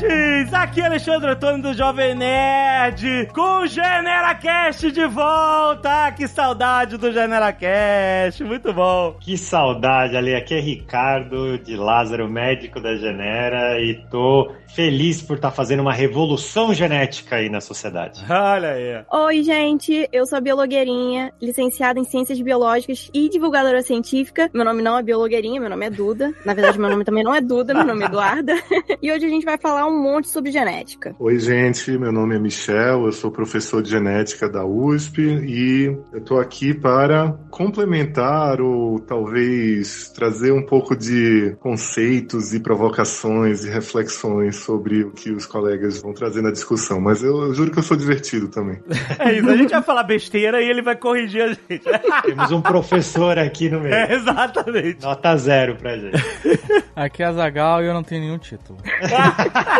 Nerds! Aqui é Alexandre Antônio do Jovem Nerd, com o GeneraCast de volta! Que saudade do GeneraCast, muito bom! Que saudade, Ali. Aqui é Ricardo de Lázaro, médico da Genera, e tô feliz por estar fazendo uma revolução genética aí na sociedade. Olha aí! Oi, gente, eu sou a biologueirinha, licenciada em Ciências Biológicas e divulgadora científica. Meu nome não é biologueirinha, meu nome é Duda. Na verdade, meu nome também não é Duda, meu nome é Eduarda. e hoje a gente vai falar um monte sobre genética. Oi, gente, meu nome é Michel, eu sou professor de genética da USP e eu tô aqui para complementar ou talvez trazer um pouco de conceitos e provocações e reflexões sobre o que os colegas vão trazer na discussão, mas eu, eu juro que eu sou divertido também. É isso, a gente vai falar besteira e ele vai corrigir a gente. Temos um professor aqui no meio. É, exatamente. Nota zero pra gente. Aqui é a Zagal e eu não tenho nenhum título.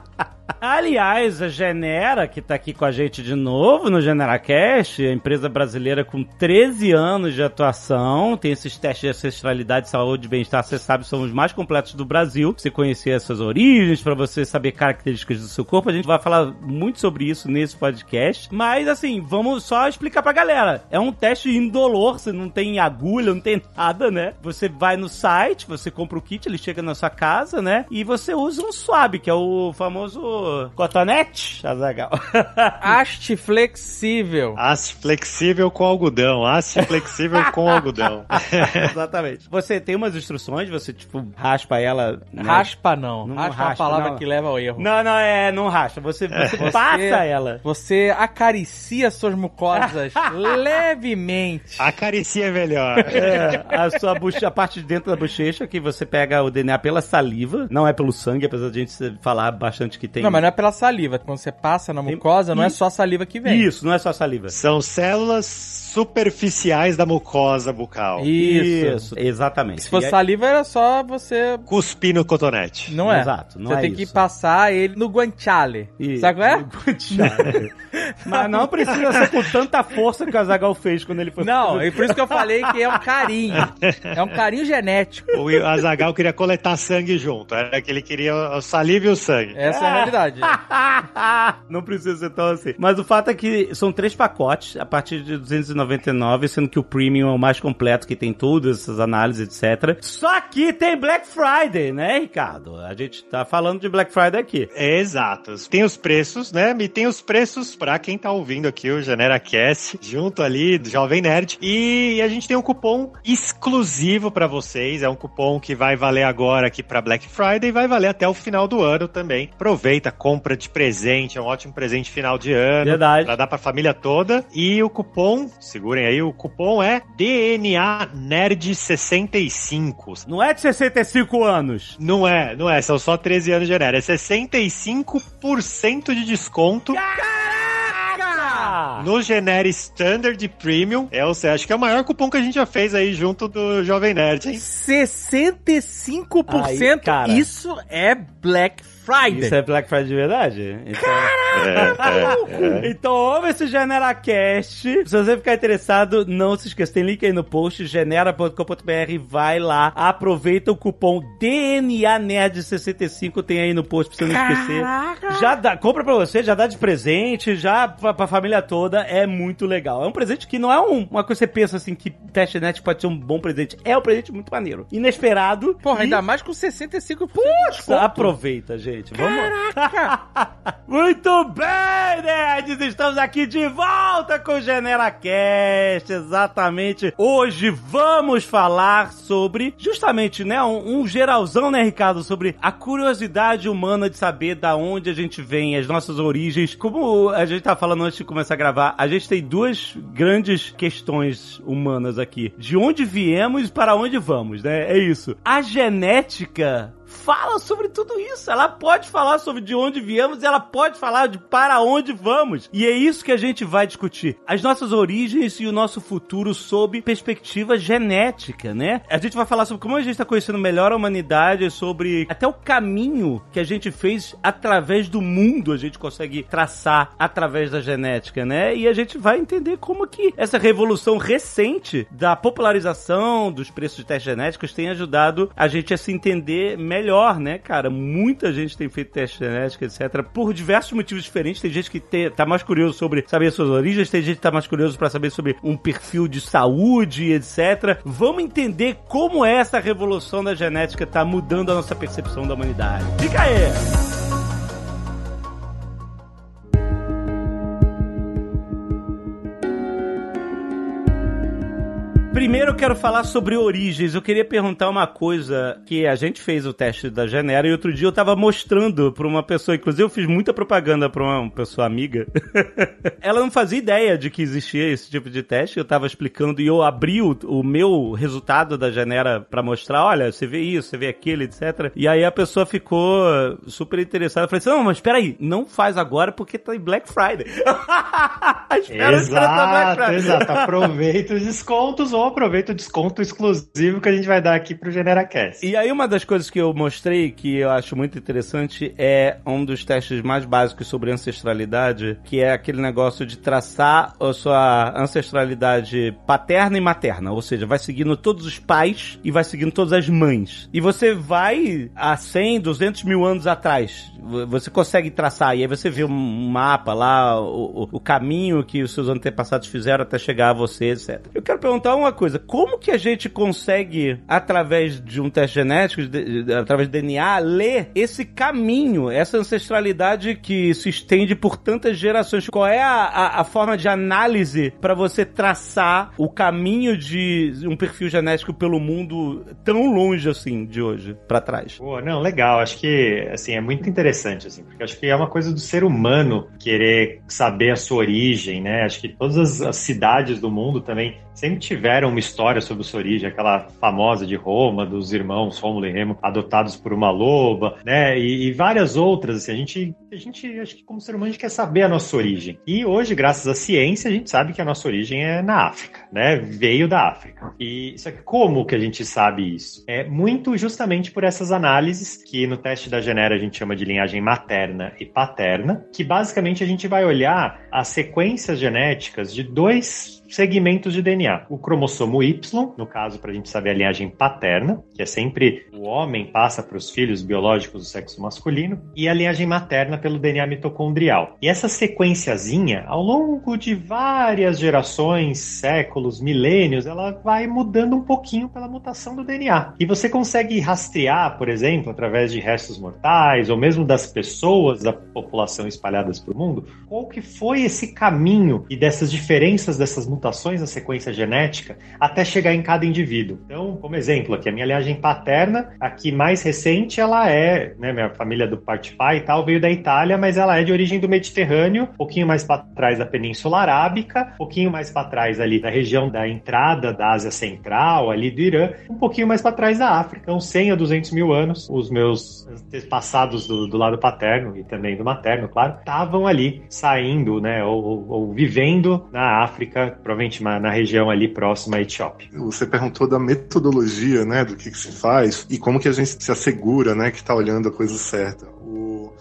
Aliás, a Genera, que tá aqui com a gente de novo no GeneraCast, a empresa brasileira com 13 anos de atuação, tem esses testes de ancestralidade, saúde e bem-estar, você sabe, são os mais completos do Brasil. Pra você conhecer essas origens, para você saber características do seu corpo, a gente vai falar muito sobre isso nesse podcast. Mas, assim, vamos só explicar pra galera. É um teste indolor, você não tem agulha, não tem nada, né? Você vai no site, você compra o kit, ele chega na sua casa, né? E você usa um swab, que é o famoso cotonete, Azagal. Haste flexível. Haste flexível com algodão. Haste flexível com algodão. Exatamente. Você tem umas instruções, você, tipo, raspa ela. Né? Raspa não. Não raspa é uma raspa, palavra não. que leva ao erro. Não, não, é, não raspa. Você, você passa ela. Você acaricia suas mucosas levemente. Acaricia é melhor. É, a sua bochecha, a parte de dentro da bochecha, que você pega o DNA pela saliva, não é pelo sangue, apesar de a gente falar bastante que tem. Não, mas não é pela saliva. Quando você passa na mucosa, não é só a saliva que vem. Isso, não é só saliva. São células superficiais da mucosa bucal. Isso. exatamente. Se fosse E aí- saliva, era só você. Cuspir no cotonete. Não é? Exato, não você é tem isso. que passar ele no guanciale. Isso. Sabe qual é? Mas não precisa ser com tanta força que o Azagal fez quando ele foi. Não, é por isso que eu falei que é um carinho. É um carinho genético. O Azagal queria coletar sangue junto. Era que ele queria o saliva e o sangue. Essa é a realidade. não precisa ser tão assim. Mas o fato é que são três pacotes a partir de 299, sendo que o Premium é o mais completo, que tem todas essas análises, etc. Só que tem Black Friday, né, Ricardo? A gente tá falando de Black Friday aqui. Exato. Tem os preços, né? E tem os preços pra quem tá ouvindo aqui o GeneraCast, junto ali do Jovem Nerd. E a gente tem um cupom exclusivo pra vocês. É um cupom que vai valer agora aqui pra Black Friday e vai valer até o final do ano também. Aproveita, compra de presente, é um ótimo presente final de ano. Verdade. Pra dar pra família toda. E o cupom, segurem aí, o cupom é DNA Nerd 65. Não é de 65 anos. Não é, não é, são só 13 anos de Genera. É 65% de desconto Caraca! no Genera Standard Premium. É, ou seja, acho que é o maior cupom que a gente já fez aí junto do Jovem Nerd, hein? 65%. Aí, cara. isso é Black Friday. Isso é Black Friday de verdade? Então... Então ouve esse GeneraCast. Se você ficar interessado, não se esqueça, tem link aí no post, genera.com.br, vai lá, aproveita o cupom DNA Nerd 65 tem aí no post pra você não esquecer. Já dá, compra pra você, já dá de presente, já pra, pra família toda, é muito legal. É um presente que não é um- uma coisa que você pensa assim, que teste net pode ser um bom presente. É um presente muito maneiro. Inesperado. Porra, e- ainda mais com 65% de desconto. Aproveita, gente. Vamos. Muito bem, nerds! Estamos aqui de volta com o GeneraCast. Exatamente. Hoje vamos falar sobre, justamente, né, um, um geralzão, né, Ricardo, sobre a curiosidade humana de saber da onde a gente vem, as nossas origens. Como a gente tá falando antes de começar a gravar, a gente tem duas grandes questões humanas aqui. De onde viemos e para onde vamos, né? É isso. A genética fala sobre tudo isso. Ela pode falar sobre de onde viemos e ela pode falar de para onde vamos. E é isso que a gente vai discutir. As nossas origens e o nosso futuro sob perspectiva genética, né? A gente vai falar sobre como a gente está conhecendo melhor a humanidade, sobre até o caminho que a gente fez através do mundo, a gente consegue traçar através da genética, né? E a gente vai entender como que essa revolução recente da popularização dos preços de testes genéticos tem ajudado a gente a se entender melhor, né, cara? Muita gente tem feito teste genético, etc. Por diversos motivos diferentes. Tem gente que tá mais curioso sobre saber as suas origens, tem gente que tá mais curioso para saber sobre um perfil de saúde, etc. Vamos entender como essa revolução da genética tá mudando a nossa percepção da humanidade. Fica aí! Primeiro eu quero falar sobre origens. Eu queria perguntar uma coisa que a gente fez o teste da Genera e outro dia eu tava mostrando pra uma pessoa, inclusive eu fiz muita propaganda pra uma pessoa amiga. Ela não fazia ideia de que existia esse tipo de teste. Eu tava explicando e eu abri o, o meu resultado da Genera pra mostrar, olha, você vê isso, você vê aquilo, etc. E aí a pessoa ficou super interessada. Eu falei assim, não, mas peraí, não faz agora porque tá em Black Friday. Espera exato, Black Friday. exato. Aproveita os descontos ou aproveita o desconto exclusivo que a gente vai dar aqui pro GeneraCast. E aí, uma das coisas que eu mostrei que eu acho muito interessante é um dos testes mais básicos sobre ancestralidade, que é aquele negócio de traçar a sua ancestralidade paterna e materna. Ou seja, vai seguindo todos os pais e vai seguindo todas as mães. E você vai a 100, 200 mil anos atrás. Você consegue traçar. E aí você vê um mapa lá, o, o caminho que os seus antepassados fizeram até chegar a você, etc. Eu quero perguntar uma coisa: como que a gente consegue, através de um teste genético, de, de, através do DNA, ler esse caminho, essa ancestralidade que se estende por tantas gerações? Qual é a, a, a forma de análise para você traçar o caminho de um perfil genético pelo mundo tão longe assim de hoje para trás? Pô, não, legal. Acho que assim é muito interessante assim, porque acho que é uma coisa do ser humano querer saber a sua origem, né? Acho que todas as, as cidades do mundo também sempre tiveram uma história sobre sua origem, aquela famosa de Roma, dos irmãos Rômulo e Remo adotados por uma loba, né? E, e, várias outras. Assim, a gente, a gente, acho que como ser humano, a gente quer saber a nossa origem. E hoje, graças à ciência, a gente sabe que a nossa origem é na África, né? Veio da África. E só que como que a gente sabe isso? É muito justamente por essas análises que no teste da Genera a gente chama de linhagem materna e paterna, que basicamente a gente vai olhar as sequências genéticas de dois segmentos de DNA. O cromossomo Y, no caso, para a gente saber a linhagem paterna, que é sempre o homem passa para os filhos biológicos do sexo masculino, e a linhagem materna pelo DNA mitocondrial. E essa sequenciazinha, ao longo de várias gerações, séculos, milênios, ela vai mudando um pouquinho pela mutação do DNA. E você consegue rastrear, por exemplo, através de restos mortais, ou mesmo das pessoas da população espalhadas pelo mundo, qual que foi esse caminho e dessas diferenças dessas mutações mutações na sequência genética até chegar em cada indivíduo. Então, como exemplo aqui, a minha linhagem paterna, aqui mais recente, ela é, né, minha família do parte pai e tal, veio da Itália, mas ela é de origem do Mediterrâneo, um pouquinho mais para trás da Península Arábica, um pouquinho mais para trás ali da região da entrada da Ásia Central, ali do Irã, um pouquinho mais para trás da África, então 100 a 200 mil anos, os meus passados do, do lado paterno e também do materno, claro, estavam ali saindo, né, ou, ou, ou vivendo na África, provavelmente na região ali próxima à Etiópia. Você perguntou da metodologia, né, do que, que se faz e como que a gente se assegura, né, que está olhando a coisa certa.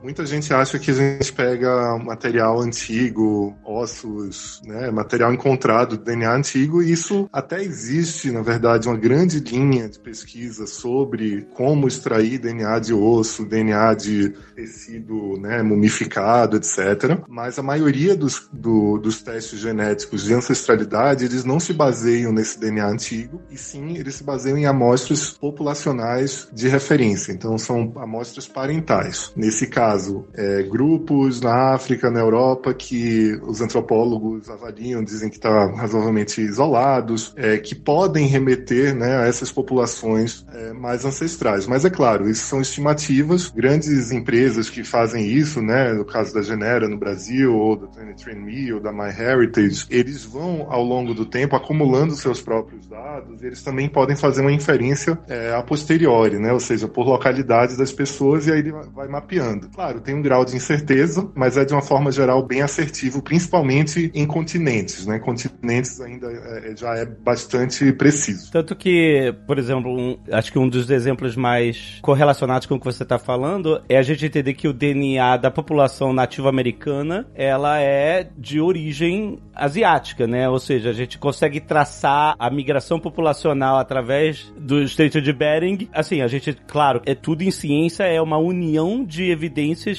Muita gente acha que a gente pega material antigo, ossos, né, material encontrado, DNA antigo, e isso até existe, na verdade, uma grande linha de pesquisa sobre como extrair DNA de osso, DNA de tecido né, mumificado, etc. Mas a maioria dos, do, dos testes genéticos de ancestralidade, eles não se baseiam nesse DNA antigo, e sim eles se baseiam em amostras populacionais de referência. Então, são amostras parentais. Nesse caso, caso, é, grupos na África, na Europa, que os antropólogos avaliam, dizem que estão tá razoavelmente isolados, é, que podem remeter né, a essas populações é, mais ancestrais. Mas é claro, isso são estimativas. Grandes empresas que fazem isso, né, no caso da Genera no Brasil, ou da 23andMe, ou da MyHeritage, eles vão, ao longo do tempo, acumulando seus próprios dados, eles também podem fazer uma inferência é, a posteriori, né, ou seja, por localidades das pessoas, e aí ele vai mapeando. Claro, tem um grau de incerteza, mas é de uma forma geral bem assertivo, principalmente em continentes, né, continentes ainda é, já é bastante preciso. Tanto que, por exemplo, um, acho que um dos exemplos mais correlacionados com o que você está falando é a gente entender que o DNA da população nativa americana ela é de origem asiática, né? Ou seja, a gente consegue traçar a migração populacional através do Estreito de Bering. Assim, a gente, claro, é tudo em ciência, é uma união de evidências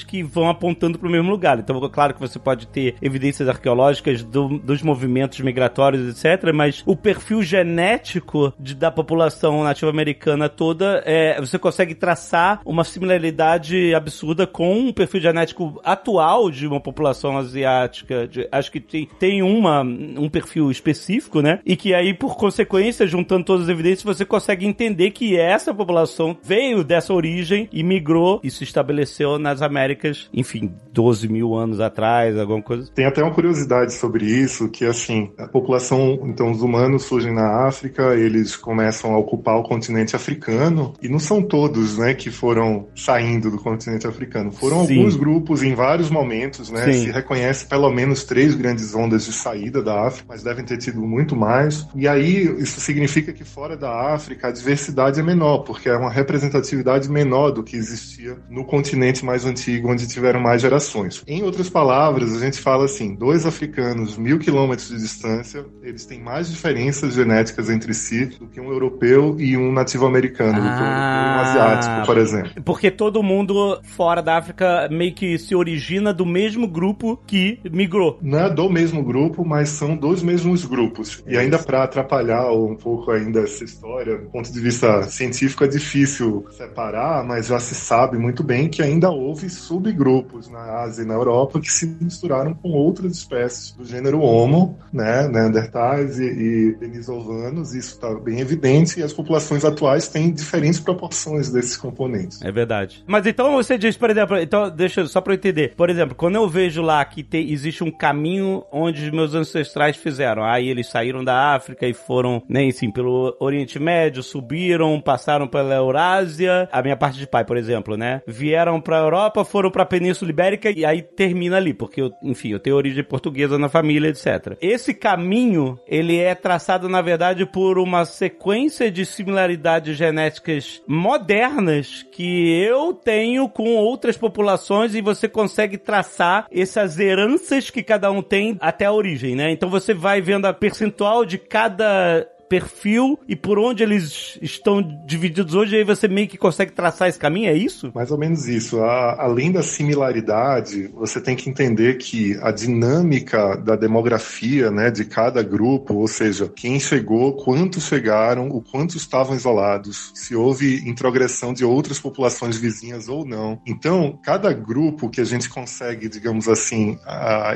que vão apontando para o mesmo lugar. Então, claro que você pode ter evidências arqueológicas do, dos movimentos migratórios, etc., mas o perfil genético de, da população nativa americana toda, é, você consegue traçar uma similaridade absurda com o perfil genético atual de uma população asiática. De, acho que tem, tem uma, um perfil específico, né? E que aí, por consequência, juntando todas as evidências, você consegue entender que essa população veio dessa origem e migrou e se estabeleceu nas Américas, enfim, 12 mil anos atrás, alguma coisa. Tem até uma curiosidade sobre isso, que assim, a população, então os humanos surgem na África, eles começam a ocupar o continente africano, e não são todos, né, que foram saindo do continente africano. Foram Sim. alguns grupos em vários momentos, né, Sim. se reconhece pelo menos três grandes ondas de saída da África, mas devem ter tido muito mais. E aí, isso significa que fora da África a diversidade é menor, porque é uma representatividade menor do que existia no continente mais antigo, onde tiveram mais gerações. Em outras palavras, a gente fala assim, dois africanos mil quilômetros de distância, eles têm mais diferenças genéticas entre si do que um europeu e um nativo americano, ah, do que um, um asiático, por exemplo. Porque todo mundo fora da África meio que se origina do mesmo grupo que migrou. Não é do mesmo grupo, mas são dos mesmos grupos. E ainda para atrapalhar um pouco ainda essa história, do ponto de vista científico é difícil separar, mas já se sabe muito bem que ainda houve subgrupos na Ásia e na Europa que se misturaram com outras espécies do gênero Homo, né, Neandertais e, e denisovanos, isso está bem evidente, e as populações atuais têm diferentes proporções desses componentes. É verdade. Mas então você diz, por exemplo, então deixa só para eu entender. Por exemplo, quando eu vejo lá que tem, existe um caminho onde os meus ancestrais fizeram, aí eles saíram da África e foram, nem né, assim, pelo Oriente Médio, subiram, passaram pela Eurásia, a minha parte de pai, por exemplo, né? Vieram para Europa, foram para a Península Ibérica e aí termina ali, porque eu, enfim, eu tenho origem portuguesa na família, etc. Esse caminho, ele é traçado na verdade por uma sequência de similaridades genéticas modernas que eu tenho com outras populações e você consegue traçar essas heranças que cada um tem até a origem, né? Então você vai vendo a percentual de cada perfil e por onde eles estão divididos hoje, aí você meio que consegue traçar esse caminho, é isso? Mais ou menos isso. A, além da similaridade, você tem que entender que a dinâmica da demografia né, de cada grupo, ou seja, quem chegou, quantos chegaram, o quantos estavam isolados, se houve introgressão de outras populações vizinhas ou não. Então, cada grupo que a gente consegue, digamos assim,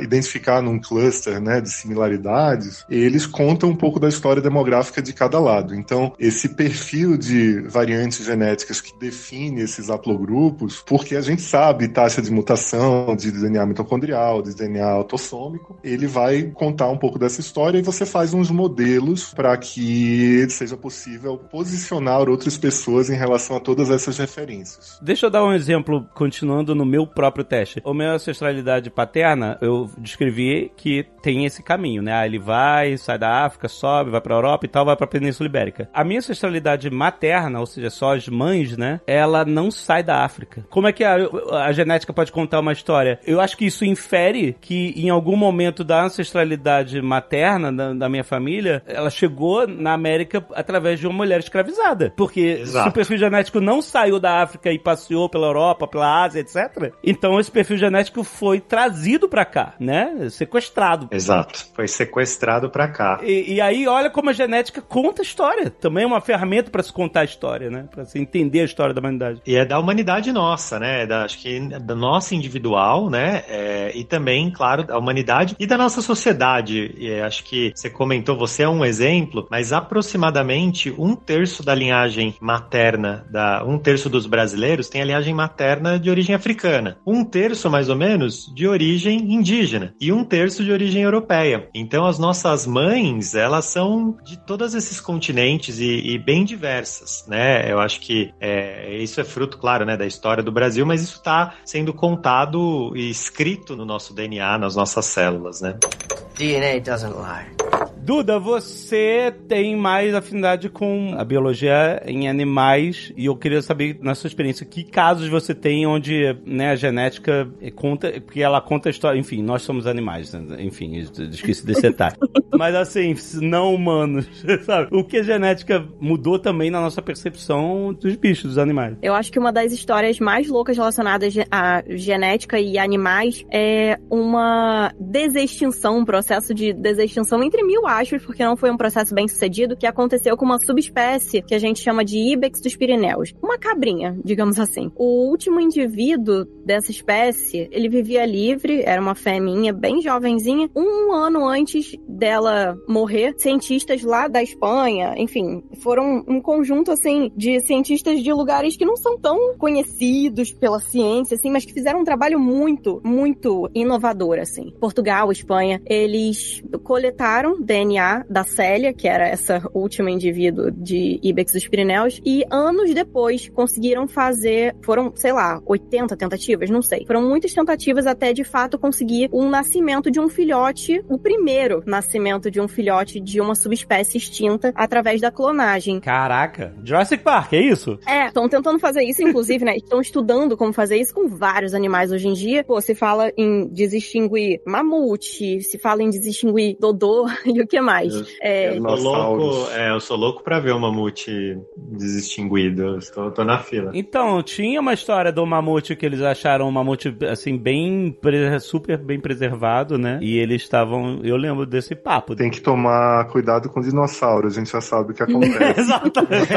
identificar num cluster né, de similaridades, eles contam um pouco da história demográfica geográfica de cada lado. Então, esse perfil de variantes genéticas que define esses haplogrupos, porque a gente sabe taxa de mutação de DNA mitocondrial, de DNA autossômico, ele vai contar um pouco dessa história e você faz uns modelos para que seja possível posicionar outras pessoas em relação a todas essas referências. Deixa eu dar um exemplo, continuando no meu próprio teste. O meu ancestralidade paterna, eu descrevi que tem esse caminho, né? Ah, ele vai, sai da África, sobe, vai para a Europa e tal, vai pra Península Ibérica. A minha ancestralidade materna, ou seja, só as mães, né? Ela não sai da África. Como é que a, a genética pode contar uma história? Eu acho que isso infere que em algum momento da ancestralidade materna da, da minha família, ela chegou na América através de uma mulher escravizada. Porque Exato. se o perfil genético não saiu da África e passeou pela Europa, pela Ásia, etc., então esse perfil genético foi trazido para cá, né? Sequestrado. Exato. Foi sequestrado para cá. E, e aí, olha como a genética genética conta história. Também é uma ferramenta para se contar a história, né? Para se entender a história da humanidade. E é da humanidade nossa, né? Da, acho que da nossa individual, né? É, e também, claro, da humanidade e da nossa sociedade. E é, acho que você comentou, você é um exemplo, mas aproximadamente um terço da linhagem materna, da, um terço dos brasileiros tem a linhagem materna de origem africana. Um terço, mais ou menos, de origem indígena. E um terço de origem europeia. Então, as nossas mães, elas são de todos esses continentes e, e bem diversas, né? Eu acho que é, isso é fruto, claro, né, da história do Brasil, mas isso está sendo contado e escrito no nosso DNA, nas nossas células, né? DNA doesn't lie. Duda, você tem mais afinidade com a biologia em animais e eu queria saber, na sua experiência, que casos você tem onde né, a genética conta, porque ela conta a história. Enfim, nós somos animais, né? enfim, esqueci desse detalhe. Mas assim, não humanos, sabe? O que a genética mudou também na nossa percepção dos bichos, dos animais. Eu acho que uma das histórias mais loucas relacionadas à genética e animais é uma desextinção, um processo de desextinção entre mil porque não foi um processo bem sucedido, que aconteceu com uma subespécie que a gente chama de Ibex dos Pirineus. Uma cabrinha, digamos assim. O último indivíduo dessa espécie, ele vivia livre, era uma fêmea bem jovenzinha. Um ano antes dela morrer, cientistas lá da Espanha, enfim, foram um conjunto, assim, de cientistas de lugares que não são tão conhecidos pela ciência, assim, mas que fizeram um trabalho muito, muito inovador, assim. Portugal, Espanha, eles coletaram DNA da Célia, que era essa última indivíduo de Ibex dos Pirineus, e anos depois conseguiram fazer, foram, sei lá, 80 tentativas, não sei. Foram muitas tentativas até de fato conseguir um nascimento de um filhote, o primeiro nascimento de um filhote de uma subespécie extinta através da clonagem. Caraca, Jurassic Park, é isso? É, estão tentando fazer isso, inclusive, né? Estão estudando como fazer isso com vários animais hoje em dia. Pô, se fala em desextinguir mamute, se fala em desextinguir dodô e o que mais? É, eu, sou louco, é, eu sou louco pra ver o mamute desextinguido. Estou, tô na fila. Então, tinha uma história do mamute que eles acharam um mamute, assim, bem, super bem preservado, né? E eles estavam, eu lembro desse papo. Tem que tomar cuidado com dinossauros, a gente já sabe o que acontece. Exatamente.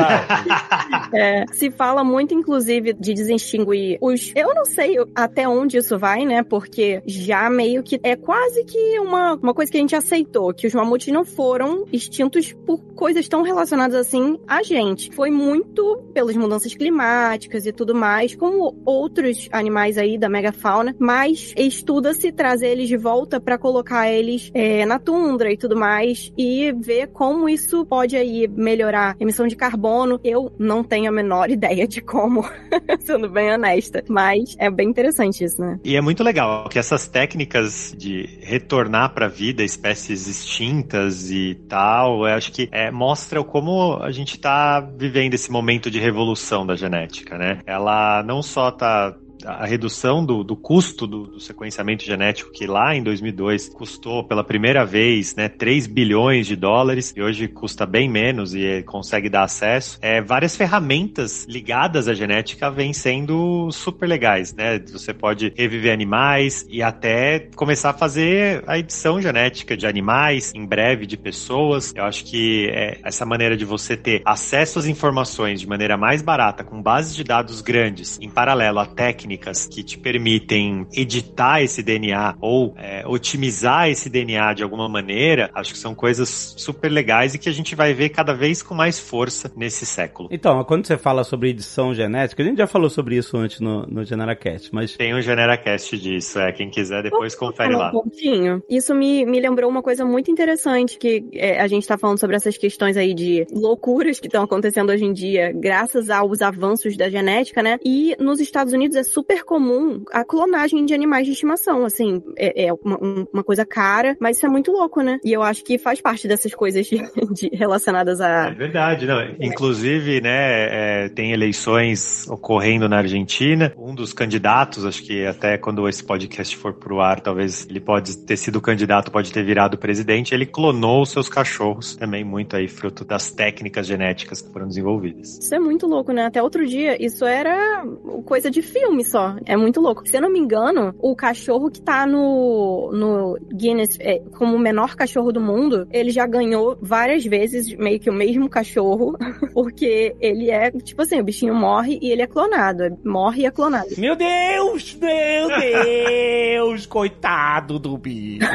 é, se fala muito, inclusive, de desextinguir os. Eu não sei até onde isso vai, né? Porque já meio que é quase que uma, uma coisa que a gente aceitou, que os mamutes não foram extintos por coisas tão relacionadas assim a gente. Foi muito pelas mudanças climáticas e tudo mais, como outros animais aí da megafauna, mas estuda-se trazer eles de volta para colocar eles é, na tundra e tudo mais e ver como isso pode aí melhorar a emissão de carbono. Eu não tenho a menor ideia de como, sendo bem honesta, mas é bem interessante isso, né? E é muito legal que essas técnicas de retornar para a vida espécies extintas e tal, eu acho que é, mostra como a gente está vivendo esse momento de revolução da genética, né? Ela não só está a redução do, do custo do, do, sequenciamento genético, que lá em 2002 custou pela primeira vez né, 3 bilhões de dólares, e hoje custa bem menos e consegue dar acesso, é, várias ferramentas ligadas à genética vêm sendo super legais. Né? Você pode reviver animais e até começar a fazer a edição genética de animais, em breve de pessoas. Eu acho que é, essa maneira de você ter acesso às informações de maneira mais barata, com bases de dados grandes, em paralelo à técnica técnicas que te permitem editar esse DNA ou é, otimizar esse DNA de alguma maneira, acho que são coisas super legais e que a gente vai ver cada vez com mais força nesse século. Então, quando você fala sobre edição genética, a gente já falou sobre isso antes no, no GeneraCast, mas... Tem um GeneraCast disso, é, quem quiser depois confere lá. Um pouquinho. Isso me, me lembrou uma coisa muito interessante, que é, a gente tá falando sobre essas questões aí de loucuras que estão acontecendo hoje em dia, graças aos avanços da genética, né? E nos Estados Unidos é super comum a clonagem de animais de estimação, assim, é, é uma, uma, coisa cara, mas isso é muito louco, né? E eu acho que faz parte dessas coisas de, de relacionadas a... É verdade, não. Inclusive, né, é, tem eleições ocorrendo na Argentina, um dos candidatos, acho que até quando esse podcast for pro ar, talvez ele pode ter sido candidato, pode ter virado presidente, ele clonou os seus cachorros, também muito aí fruto das técnicas genéticas que foram desenvolvidas. Isso é muito louco, né? Até outro dia, isso era coisa de filme, só, é muito louco. Se eu não me engano, o cachorro que tá no, no Guinness é, como o menor cachorro do mundo, ele já ganhou várias vezes meio que o mesmo cachorro, porque ele é, tipo assim, o bichinho morre e ele é clonado. Morre e é clonado. Meu Deus, meu Deus, coitado do bicho.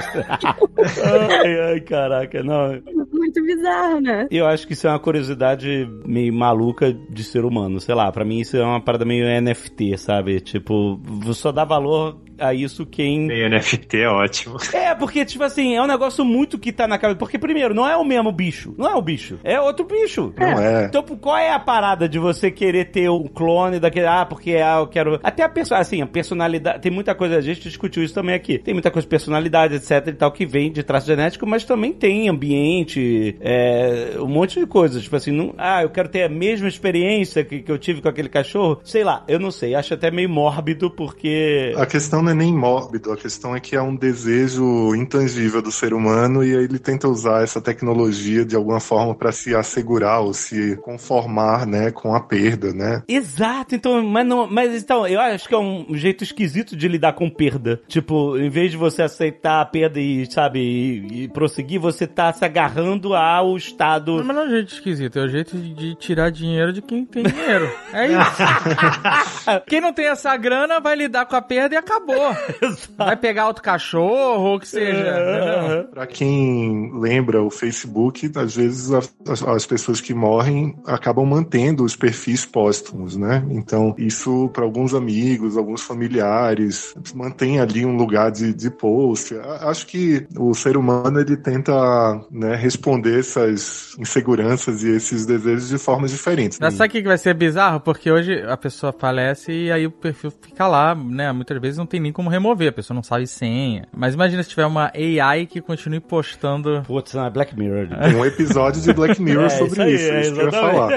ai, ai, caraca, não. Muito bizarro, né? Eu acho que isso é uma curiosidade meio maluca de ser humano, sei lá, pra mim isso é uma parada meio NFT, sabe? Tipo, só dá valor a isso quem Meio NFT é ótimo. É, porque, tipo assim, é um negócio muito que tá na cabeça. Porque, primeiro, não é o mesmo bicho. Não é o bicho. É outro bicho. Não é. Então, qual é a parada de você querer ter um clone daquele. Ah, porque ah, eu quero. Até a pessoa. Assim, a personalidade. Tem muita coisa. A gente discutiu isso também aqui. Tem muita coisa de personalidade, etc e tal, que vem de traço genético, mas também tem ambiente. é, um monte de coisas. Tipo assim, não, ah, eu quero ter a mesma experiência que, que eu tive com aquele cachorro. Sei lá, eu não sei. Acho até meio mórbido, porque. A questão não é nem mórbido, a questão é que é um desejo intangível do ser humano e aí ele tenta usar essa tecnologia de alguma forma para se assegurar ou se conformar, né, com a perda, né? Exato, então, mas não, mas então, eu acho que é um jeito esquisito de lidar com perda. Tipo, em vez de você aceitar a perda e, sabe, e, e prosseguir, você tá se agarrando ao estado. Mas não é um jeito esquisito, é o jeito de, de tirar dinheiro de quem tem dinheiro. É isso. quem não tem essa grana vai lidar com a perda e acabou. Vai pegar outro cachorro ou o que seja. Para quem lembra o Facebook, às vezes as, as pessoas que morrem acabam mantendo os perfis póstumos, né? Então, isso para alguns amigos, alguns familiares, mantém ali um lugar de, de post. Acho que o ser humano ele tenta né, responder essas inseguranças e esses desejos de formas diferentes. Mas sabe o que que vai ser bizarro? Porque hoje a pessoa falece e aí o perfil fica lá, né? Muitas vezes não tem nem como remover, a pessoa não sabe senha. Mas imagina se tiver uma AI que continue postando. Putz, não, é Black Mirror. Tem um episódio de Black Mirror sobre isso, é isso que eu ia falar.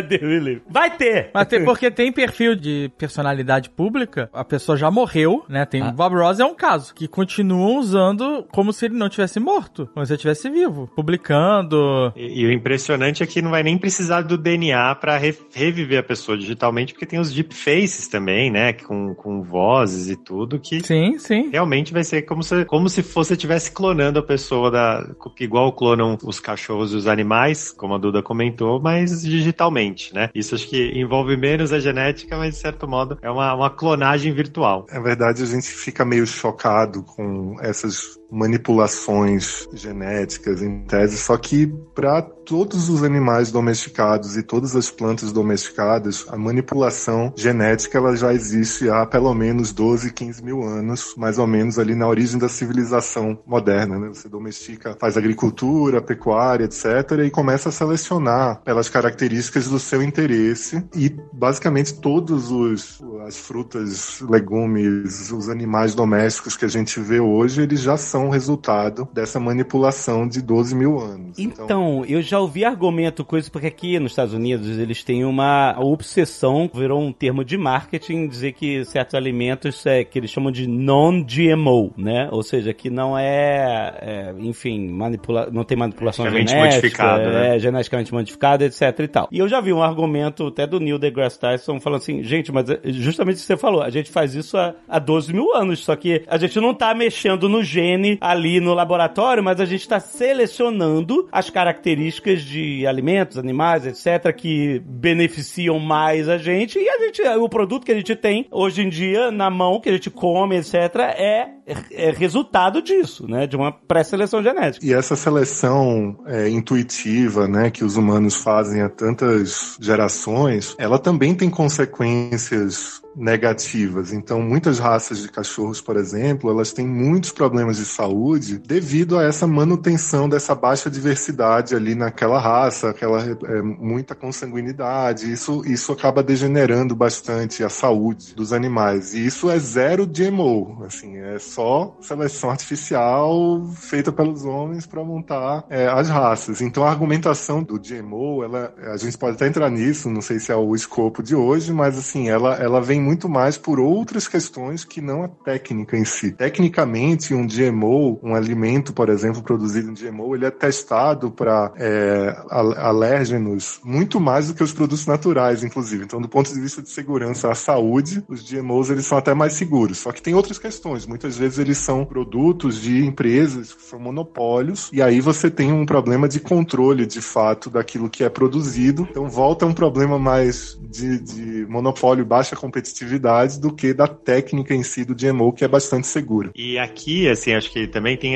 Deus. Vai ter! Mas tem, porque tem perfil de personalidade pública, a pessoa já morreu, né? Tem Bob Ross é um caso, que continuam usando como se ele não tivesse morto, como se ele estivesse vivo, publicando. E, e o impressionante é que não vai nem precisar do DNA pra re- reviver a pessoa digitalmente, porque tem os deepfaces também, né? Com, com vozes e tudo, que Sim, sim. realmente vai ser como se, como se você estivesse clonando a pessoa, da, igual clonam os cachorros e os animais, como a Duda comentou, mas digitalmente, né? Isso acho que envolve menos a genética, mas de certo modo é uma, uma clonagem virtual. Na verdade, a gente fica meio chocado com essas manipulações genéticas em tese, só que para todos os animais domesticados e todas as plantas domesticadas, a manipulação genética ela já existe há pelo menos 12, 15 mil anos, mais ou menos ali na origem da civilização moderna. Né? Você domestica, faz agricultura, pecuária, etc., e começa a selecionar pelas características do seu interesse e basicamente todos os as frutas, legumes, os animais domésticos que a gente vê hoje, eles já são resultado dessa manipulação de 12 mil anos. Então, eu já ouvi argumento com isso, porque aqui nos Estados Unidos eles têm uma obsessão, virou um termo de marketing, dizer que certos alimentos é, que eles chamam de non-GMO, né? Ou seja, que não é, é, enfim, manipula não tem manipulação Geneticamente genética, modificado, né? é geneticamente modificado, etc e tal. E eu já vi um argumento até do Neil deGrasse Tyson falando assim, gente, mas é justamente o que você falou, a gente faz isso há, há 12 mil anos, só que a gente não tá mexendo no gene ali no laboratório, mas a gente tá selecionando as características de alimentos, animais, etc, que beneficiam mais a gente. E a gente, o produto que a gente tem hoje em dia na mão, que a gente come, etc, é, é resultado disso, né, de uma pré-seleção genética. E essa seleção é, intuitiva, né, que os humanos fazem há tantas gerações, ela também tem consequências negativas. Então, muitas raças de cachorros, por exemplo, elas têm muitos problemas de saúde devido a essa manutenção dessa baixa diversidade ali naquela raça, aquela é, muita consanguinidade. Isso, isso acaba degenerando bastante a saúde dos animais. E isso é zero GMO, assim, é só seleção artificial feita pelos homens para montar é, as raças. Então a argumentação do GMO, ela, a gente pode até entrar nisso, não sei se é o escopo de hoje, mas assim, ela, ela vem muito mais por outras questões que não a técnica em si. Tecnicamente, um GMO, um alimento, por exemplo, produzido em GMO, ele é testado para é, alérgenos muito mais do que os produtos naturais, inclusive. Então, do ponto de vista de segurança à saúde, os GMOs eles são até mais seguros. Só que tem outras questões. Muitas vezes eles são produtos de empresas que são monopólios e aí você tem um problema de controle de fato daquilo que é produzido. Então volta um problema mais de, de monopólio, baixa competitividade do que da técnica em si do GMO que é bastante segura. E aqui, assim, acho que também tem,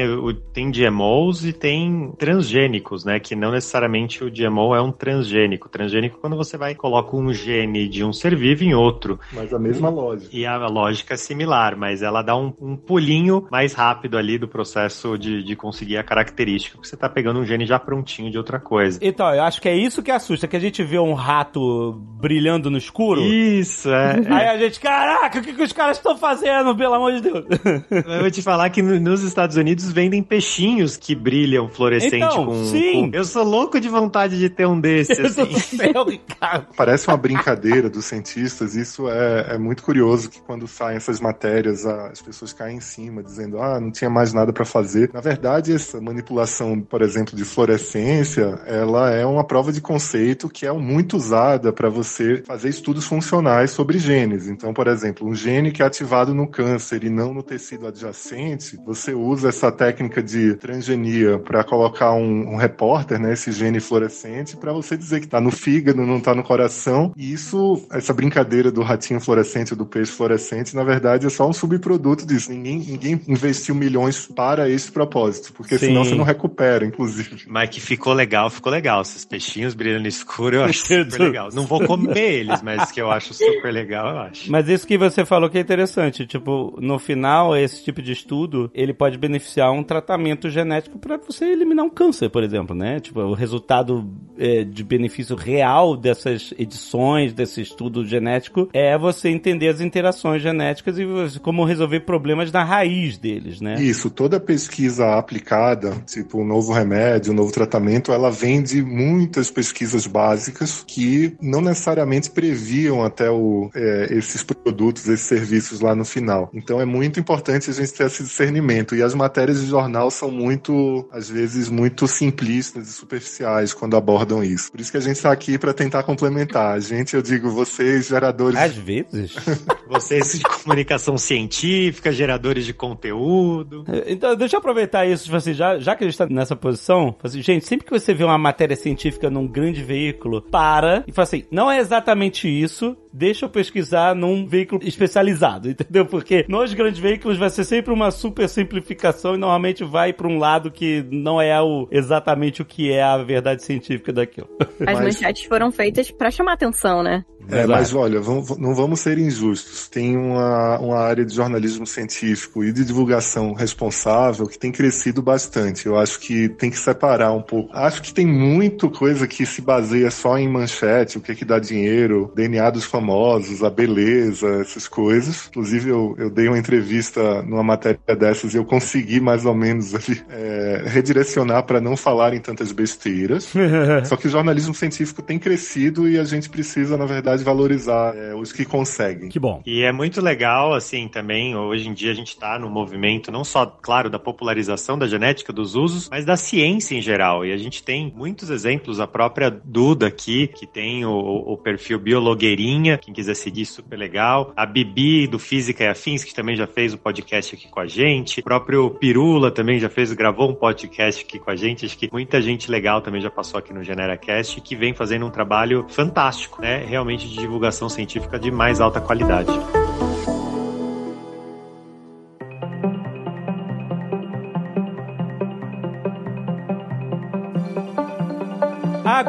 tem GMOs e tem transgênicos, né? Que não necessariamente o GMO é um transgênico. Transgênico quando você vai coloca um gene de um ser vivo em outro. Mas a mesma lógica. E a lógica é similar, mas ela dá um, um pulinho mais rápido ali do processo de, de conseguir a característica, porque você tá pegando um gene já prontinho de outra coisa. Então, eu acho que é isso que assusta, que a gente vê um rato brilhando no escuro. Isso, é. Aí a gente, caraca, o que, que os caras estão fazendo, pelo amor de Deus? Eu vou te falar que nos Estados Unidos vendem peixinhos que brilham fluorescente então, com, sim. Com... Eu sou louco de vontade de ter um desses. Assim. Céu, Parece uma brincadeira dos cientistas. Isso é, é muito curioso que quando saem essas matérias, as pessoas caem em cima dizendo, ah, não tinha mais nada para fazer. Na verdade, essa manipulação, por exemplo, de fluorescência, ela é uma prova de conceito que é muito usada para você fazer estudos funcionais sobre genes. Então, por exemplo, um gene que é ativado no câncer e não no tecido adjacente, você usa essa técnica de transgenia para colocar um, um, repórter, né, esse gene fluorescente, para você dizer que está no fígado, não está no coração. E isso, essa brincadeira do ratinho fluorescente, do peixe fluorescente, na verdade é só um subproduto disso. Ninguém, ninguém investiu milhões para esse propósito, porque Sim. senão você não recupera, inclusive. Mas que ficou legal, ficou legal. Esses peixinhos brilhando no escuro, eu acho super legal. Não vou comer eles, mas que eu acho super legal, eu acho. Mas isso que você falou que é interessante. Tipo, no final, esse tipo de estudo, ele pode beneficiar um tratamento genético para você eliminar um câncer, por exemplo, né? Tipo, o resultado é, de benefício real dessas edições, desse estudo genético, é você entender as interações genéticas e como resolver problemas na raiz deles, né? Isso, toda pesquisa aplicada, tipo um novo remédio, um novo tratamento, ela vem de muitas pesquisas básicas que não necessariamente previam até o, é, esses produtos, esses serviços lá no final. Então é muito importante a gente ter esse discernimento. E as matérias de jornal são muito, às vezes, muito simplistas e superficiais quando abordam isso. Por isso que a gente está aqui para tentar complementar. A gente, eu digo, vocês, geradores. Às vezes. vocês de comunicação científica, geradores de conteúdo. Então, deixa eu aproveitar isso, tipo assim, já, já que a gente está nessa posição, tipo assim, gente, sempre que você vê uma matéria científica num grande veículo, para e fala assim, não é exatamente isso, deixa eu pesquisar num veículo especializado, entendeu? Porque nos grandes veículos vai ser sempre uma super simplificação e normalmente vai para um lado que não é o, exatamente o que é a verdade científica daquilo. As mas... manchetes foram feitas para chamar atenção, né? É, mas olha, vamos, não vamos ser injustos. Tem uma, uma área de jornalismo científico e de divulgação responsável que tem crescido bastante. Eu acho que tem que separar um pouco. Acho que tem muito coisa que se baseia só em manchete, o que, que dá dinheiro, DNA dos famosos, a beleza, essas coisas. Inclusive, eu, eu dei uma entrevista numa matéria dessas e eu consegui mais ou menos ali, é, redirecionar para não falarem tantas besteiras. Só que o jornalismo científico tem crescido e a gente precisa, na verdade, de valorizar é, os que conseguem. Que bom. E é muito legal, assim, também, hoje em dia a gente está no movimento, não só, claro, da popularização da genética, dos usos, mas da ciência em geral. E a gente tem muitos exemplos, a própria Duda aqui, que tem o, o perfil Biologueirinha, quem quiser seguir, super legal. A Bibi, do Física e Afins, que também já fez o podcast aqui com a gente. O próprio Pirula também já fez, gravou um podcast aqui com a gente. Acho que muita gente legal também já passou aqui no GeneraCast, que vem fazendo um trabalho fantástico, né? Realmente de divulgação científica de mais alta qualidade.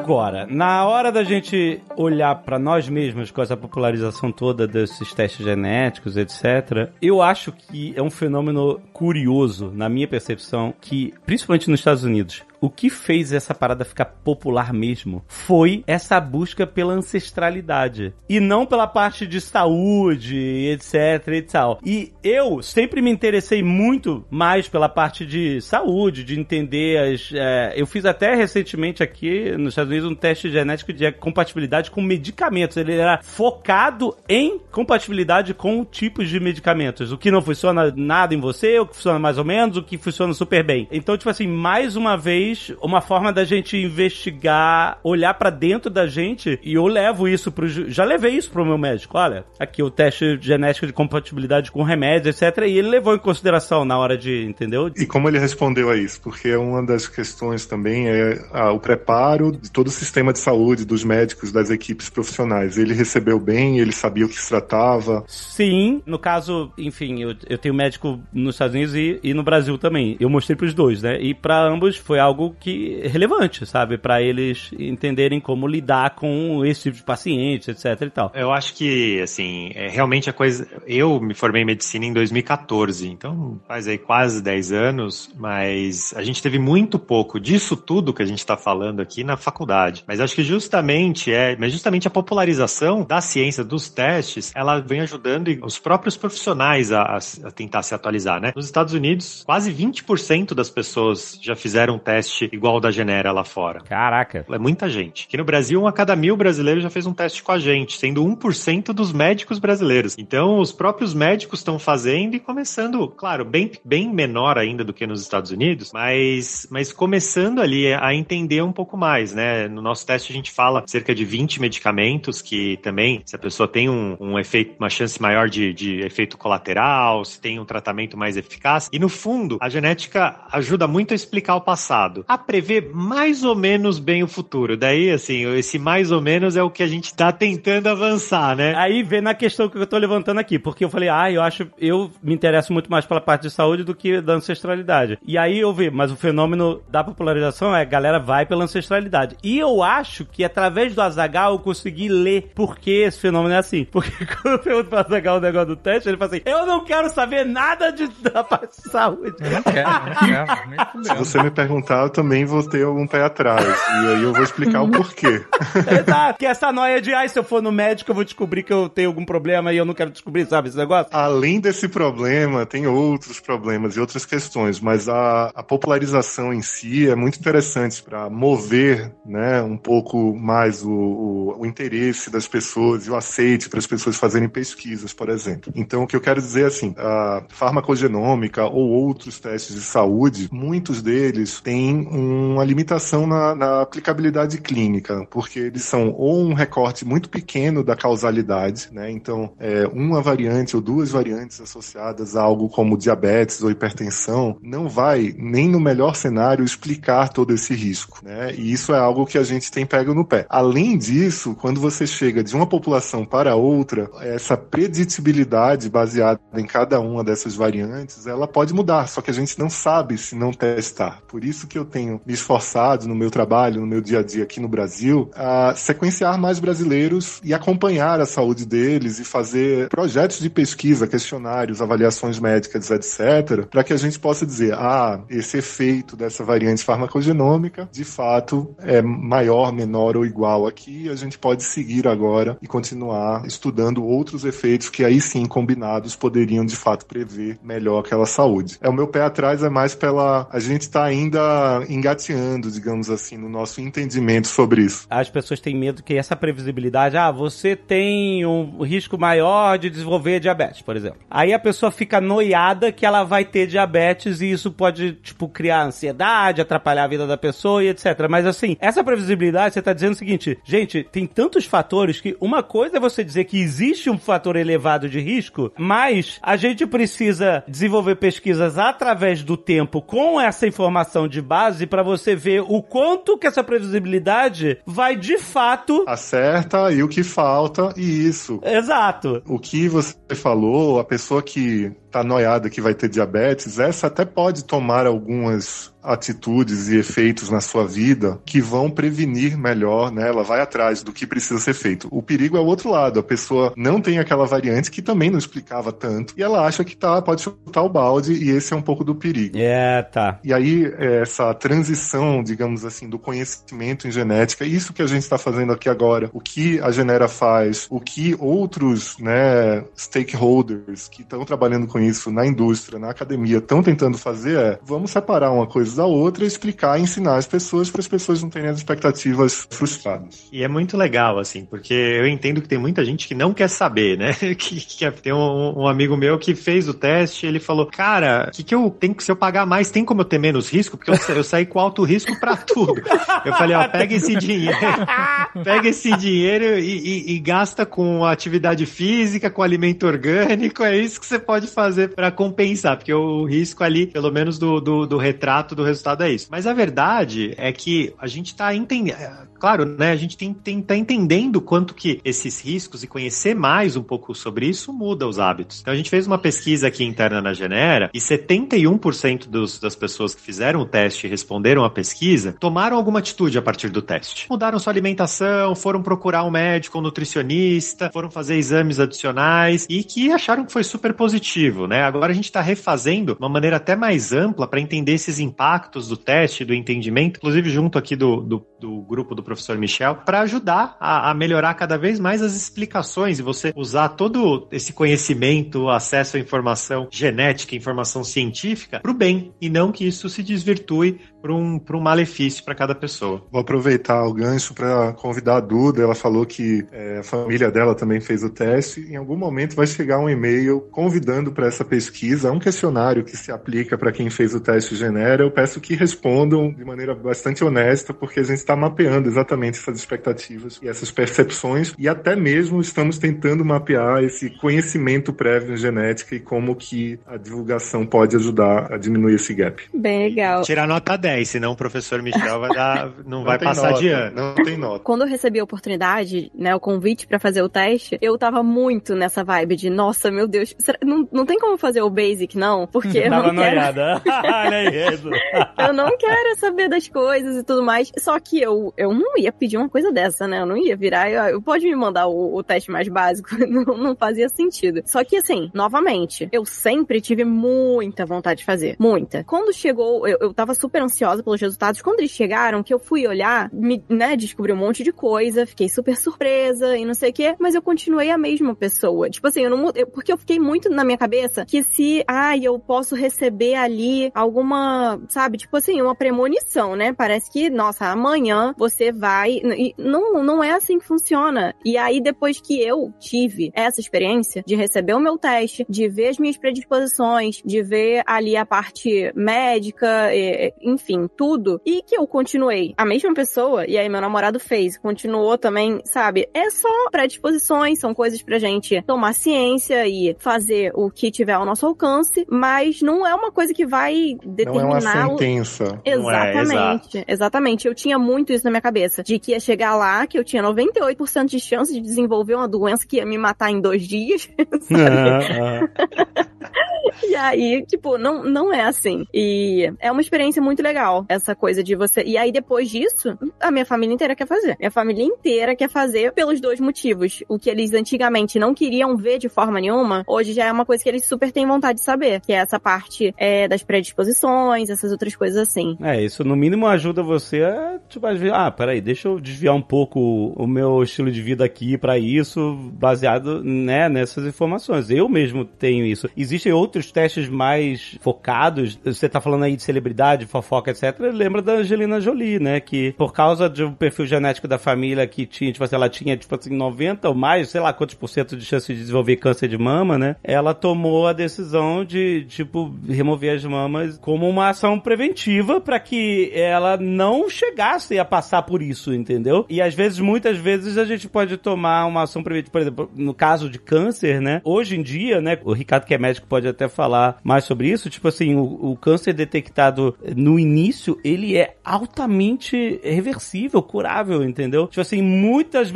Agora, na hora da gente olhar para nós mesmos com essa popularização toda desses testes genéticos, etc., eu acho que é um fenômeno curioso, na minha percepção, que, principalmente nos Estados Unidos, o que fez essa parada ficar popular mesmo foi essa busca pela ancestralidade. E não pela parte de saúde, etc e tal. E eu sempre me interessei muito mais pela parte de saúde, de entender as. É, eu fiz até recentemente aqui nos Estados Unidos um teste genético de compatibilidade com medicamentos. Ele era focado em compatibilidade com tipos de medicamentos. O que não funciona nada em você, o que funciona mais ou menos, o que funciona super bem. Então, tipo assim, mais uma vez, uma forma da gente investigar, olhar para dentro da gente, e eu levo isso pro. Já levei isso pro meu médico. Olha, aqui o teste genético de compatibilidade com remédios, etc. E ele levou em consideração na hora de, entendeu? E como ele respondeu a isso? Porque uma das questões também é ah, o preparo de todo o sistema de saúde, dos médicos, das equipes profissionais. Ele recebeu bem, ele sabia o que se tratava. Sim, no caso, enfim, eu, eu tenho médico nos Estados Unidos e, e no Brasil também. Eu mostrei pros dois, né? E para ambos foi algo que relevante, sabe? para eles entenderem como lidar com esse tipo de pacientes, etc e tal. Eu acho que, assim, é realmente a coisa. Eu me formei em medicina em 2014, então faz aí quase 10 anos, mas a gente teve muito pouco disso tudo que a gente está falando aqui na faculdade. Mas acho que justamente é, mas justamente a popularização da ciência dos testes, ela vem ajudando os próprios profissionais a, a tentar se atualizar, né? Nos Estados Unidos, quase 20% das pessoas já fizeram um teste igual ao da Genera lá fora. Caraca. É muita gente. Aqui no Brasil, um a cada mil brasileiros já fez um teste com a gente, sendo 1% dos médicos brasileiros. Então, os próprios médicos estão fazendo e começando, claro, bem, bem menor ainda do que nos Estados Unidos, mas, mas começando ali a entender um pouco mais, né? No nosso teste a gente fala cerca de 20 medicamentos que também, se a pessoa tem um, um efeito, uma chance maior de, de efeito colateral, se tem um tratamento mais eficaz. E no fundo, a genética ajuda muito a explicar o passado, a prever mais ou menos bem o futuro. Daí, assim, esse mais ou menos é o que a gente tá tentando avançar, né? Aí vem na questão que eu tô levantando aqui, porque eu falei, ah, eu acho, eu me interesso muito mais pela parte de saúde do que da ancestralidade. E aí eu vi, mas o fenômeno da popularização é a galera vai pela ancestralidade. E eu acho que através do Azagal eu consegui ler por que esse fenômeno é assim. Porque quando eu pergunto pro Azagal o negócio do teste, ele fala assim: eu não quero saber nada de, da parte de saúde. Eu não quero, não quero. Se você me perguntar, eu também vou ter algum pé atrás. E aí eu vou explicar o porquê. Exato. Que essa noia de, ai, se eu for no médico, eu vou descobrir que eu tenho algum problema e eu não quero descobrir, sabe, esse negócio? Além desse problema, tem outros problemas e outras questões, mas a, a popularização em si é muito interessante para mover, né, um pouco mais o, o, o interesse das pessoas e o aceite para as pessoas fazerem pesquisas, por exemplo. Então, o que eu quero dizer é assim, a farmacogenômica ou outros testes de saúde, muitos deles têm uma limitação na, na aplicabilidade clínica, porque eles são ou um recorte muito pequeno da causalidade, né? Então, é, uma variante ou duas variantes associadas a algo como diabetes ou hipertensão não vai, nem no melhor cenário, explicar todo esse risco, né? E isso é algo que a gente tem pego no pé. Além disso, quando você chega de uma população para outra, essa preditibilidade baseada em cada uma dessas variantes, ela pode mudar, só que a gente não sabe se não testar. Por isso que eu tenho me esforçado no meu trabalho, no meu dia a dia aqui no Brasil, a sequenciar mais brasileiros e acompanhar a saúde deles e fazer projetos de pesquisa, questionários, avaliações médicas, etc., para que a gente possa dizer, ah, esse efeito dessa variante farmacogenômica, de fato, é maior, menor ou igual aqui, a gente pode seguir agora e continuar estudando outros efeitos que aí sim, combinados, poderiam de fato prever melhor aquela saúde. É o meu pé atrás é mais pela a gente está ainda engateando, digamos assim, no nosso entendimento sobre isso. As pessoas têm medo que essa previsibilidade, ah, você tem um risco maior de desenvolver diabetes, por exemplo. Aí a pessoa fica noiada que ela vai ter diabetes e isso pode, tipo, criar ansiedade, atrapalhar a vida da pessoa e etc. Mas assim, essa previsibilidade, você está dizendo o seguinte, gente, tem tantos fatores que uma coisa é você dizer que existe um fator elevado de risco, mas a gente precisa desenvolver pesquisas através do tempo com essa informação de base para você ver o quanto que essa previsibilidade vai de fato acerta e o que falta e isso. Exato. O que você falou, a pessoa que tá noiada que vai ter diabetes, essa até pode tomar algumas atitudes e efeitos na sua vida que vão prevenir melhor, né? Ela vai atrás do que precisa ser feito. O perigo é o outro lado. A pessoa não tem aquela variante que também não explicava tanto e ela acha que tá, pode chutar o balde e esse é um pouco do perigo. É, tá. E aí, essa transição, digamos assim, do conhecimento em genética, isso que a gente está fazendo aqui agora, o que a Genera faz, o que outros né, stakeholders que estão trabalhando com isso na indústria, na academia, estão tentando fazer é, vamos separar uma coisa da outra, explicar, ensinar as pessoas para as pessoas não terem as expectativas frustradas. E é muito legal, assim, porque eu entendo que tem muita gente que não quer saber, né? que, que tem um, um, amigo meu que fez o teste, ele falou, cara, que que eu tenho que se eu pagar mais, tem como eu ter menos risco? Porque eu, eu saí com alto risco para tudo. Eu falei, ó, pega esse dinheiro, pega esse dinheiro e, e, e gasta com atividade física, com alimento orgânico, é isso que você pode fazer para compensar, porque o risco ali, pelo menos do, do, do retrato do resultado é isso. Mas a verdade é que a gente tá entendendo, claro, né, a gente tem, tem, tá entendendo quanto que esses riscos e conhecer mais um pouco sobre isso muda os hábitos. Então a gente fez uma pesquisa aqui interna na Genera e 71% dos, das pessoas que fizeram o teste e responderam a pesquisa tomaram alguma atitude a partir do teste. Mudaram sua alimentação, foram procurar um médico, um nutricionista, foram fazer exames adicionais e que acharam que foi super positivo, né? Agora a gente está refazendo de uma maneira até mais ampla para entender esses impactos do teste, do entendimento, inclusive junto aqui do, do, do grupo do professor Michel, para ajudar a, a, melhorar cada vez mais as explicações e você usar todo esse conhecimento, acesso à informação genética, informação científica para o bem e não que isso se desvirtue para um, um malefício para cada pessoa. Vou aproveitar o gancho para convidar a Duda. Ela falou que é, a família dela também fez o teste. Em algum momento vai chegar um e-mail convidando para essa pesquisa. É um questionário que se aplica para quem fez o teste Genera. Eu peço que respondam de maneira bastante honesta, porque a gente está mapeando exatamente essas expectativas e essas percepções e até mesmo estamos tentando mapear esse conhecimento prévio em genética e como que a divulgação pode ajudar a diminuir esse gap. Bem legal. Tirar nota 10 10, senão o professor Michel vai dar, não, não vai passar nota, de ano. Não tem nota. Quando eu recebi a oportunidade, né, o convite para fazer o teste, eu tava muito nessa vibe de, nossa, meu Deus, será, não, não tem como fazer o basic, não? Porque eu não quero... Olha eu não quero saber das coisas e tudo mais. Só que eu, eu não ia pedir uma coisa dessa, né? Eu não ia virar, eu, eu pode me mandar o, o teste mais básico, não, não fazia sentido. Só que assim, novamente, eu sempre tive muita vontade de fazer. Muita. Quando chegou, eu, eu tava super ansiosa ansiosa pelos resultados. Quando eles chegaram, que eu fui olhar, me, né, descobri um monte de coisa, fiquei super surpresa e não sei o quê, mas eu continuei a mesma pessoa. Tipo assim, eu não porque eu fiquei muito na minha cabeça que se, ai, eu posso receber ali alguma, sabe, tipo assim, uma premonição, né? Parece que, nossa, amanhã você vai. E não, não é assim que funciona. E aí, depois que eu tive essa experiência de receber o meu teste, de ver as minhas predisposições, de ver ali a parte médica, enfim enfim, tudo. E que eu continuei a mesma pessoa, e aí meu namorado fez, continuou também, sabe? É só predisposições, são coisas pra gente tomar ciência e fazer o que tiver ao nosso alcance, mas não é uma coisa que vai determinar. Não é uma sentença. Exatamente. É, exatamente. Eu tinha muito isso na minha cabeça, de que ia chegar lá, que eu tinha 98% de chance de desenvolver uma doença que ia me matar em dois dias. e aí, tipo, não, não é assim. E é uma experiência muito legal legal essa coisa de você. E aí, depois disso, a minha família inteira quer fazer. Minha família inteira quer fazer pelos dois motivos. O que eles antigamente não queriam ver de forma nenhuma, hoje já é uma coisa que eles super têm vontade de saber. Que é essa parte é, das predisposições, essas outras coisas assim. É, isso no mínimo ajuda você a, tipo, ah, peraí, deixa eu desviar um pouco o meu estilo de vida aqui para isso, baseado, né, nessas informações. Eu mesmo tenho isso. Existem outros testes mais focados. Você tá falando aí de celebridade, fofoca etc., lembra da Angelina Jolie, né? Que por causa de um perfil genético da família que tinha, tipo assim, ela tinha, tipo assim, 90 ou mais, sei lá quantos por cento de chance de desenvolver câncer de mama, né? Ela tomou a decisão de, tipo, remover as mamas como uma ação preventiva para que ela não chegasse a passar por isso, entendeu? E às vezes, muitas vezes, a gente pode tomar uma ação preventiva, por exemplo, no caso de câncer, né? Hoje em dia, né? O Ricardo que é médico pode até falar mais sobre isso. Tipo assim, o, o câncer detectado no início, ele é altamente reversível, curável, entendeu? Tipo assim, muitas.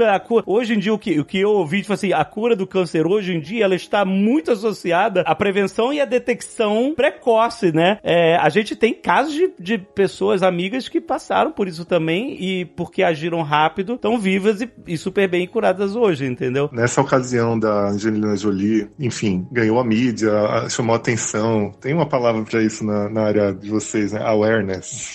Hoje em dia, o que, o que eu ouvi, tipo assim, a cura do câncer hoje em dia, ela está muito associada à prevenção e à detecção precoce, né? É, a gente tem casos de, de pessoas, amigas, que passaram por isso também e porque agiram rápido, estão vivas e, e super bem curadas hoje, entendeu? Nessa ocasião da Angelina Jolie, enfim, ganhou a mídia, chamou a atenção. Tem uma palavra para isso na, na, área de vocês, né? Awareness.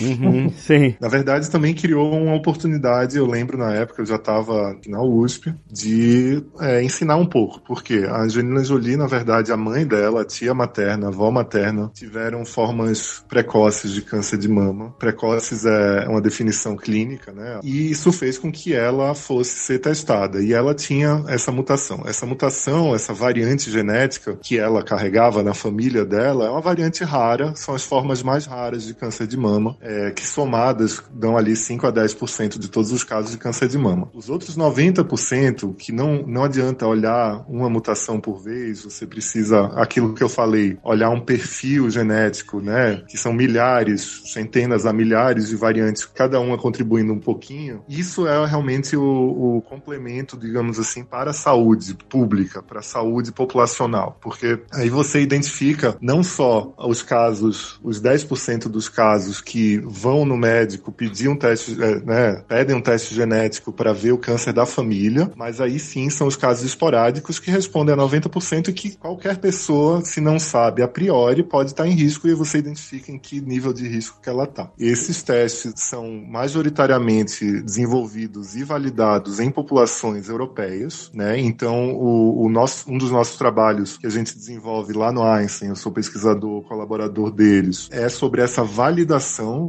Uhum, sim. Na verdade, também criou uma oportunidade, eu lembro na época, eu já estava na USP, de é, ensinar um pouco. Porque a Angelina Jolie, na verdade, a mãe dela, a tia materna, a avó materna, tiveram formas precoces de câncer de mama. Precoces é uma definição clínica, né? E isso fez com que ela fosse ser testada. E ela tinha essa mutação. Essa mutação, essa variante genética que ela carregava na família dela, é uma variante rara, são as formas mais raras de câncer de mama, é, que somadas dão ali 5 a 10% de todos os casos de câncer de mama. Os outros 90%, que não, não adianta olhar uma mutação por vez, você precisa, aquilo que eu falei, olhar um perfil genético, né, que são milhares, centenas a milhares de variantes, cada uma contribuindo um pouquinho. Isso é realmente o, o complemento, digamos assim, para a saúde pública, para a saúde populacional, porque aí você identifica não só os casos, os 10% dos casos que vão no médico pedir um teste, é, né, pedem um teste genético para ver o câncer da família, mas aí sim são os casos esporádicos que respondem a 90% e que qualquer pessoa, se não sabe a priori, pode estar em risco e você identifica em que nível de risco que ela está. Esses testes são majoritariamente desenvolvidos e validados em populações europeias, né? Então, o, o nosso, um dos nossos trabalhos que a gente desenvolve lá no Einstein, eu sou pesquisador, colaborador deles, é sobre essa validação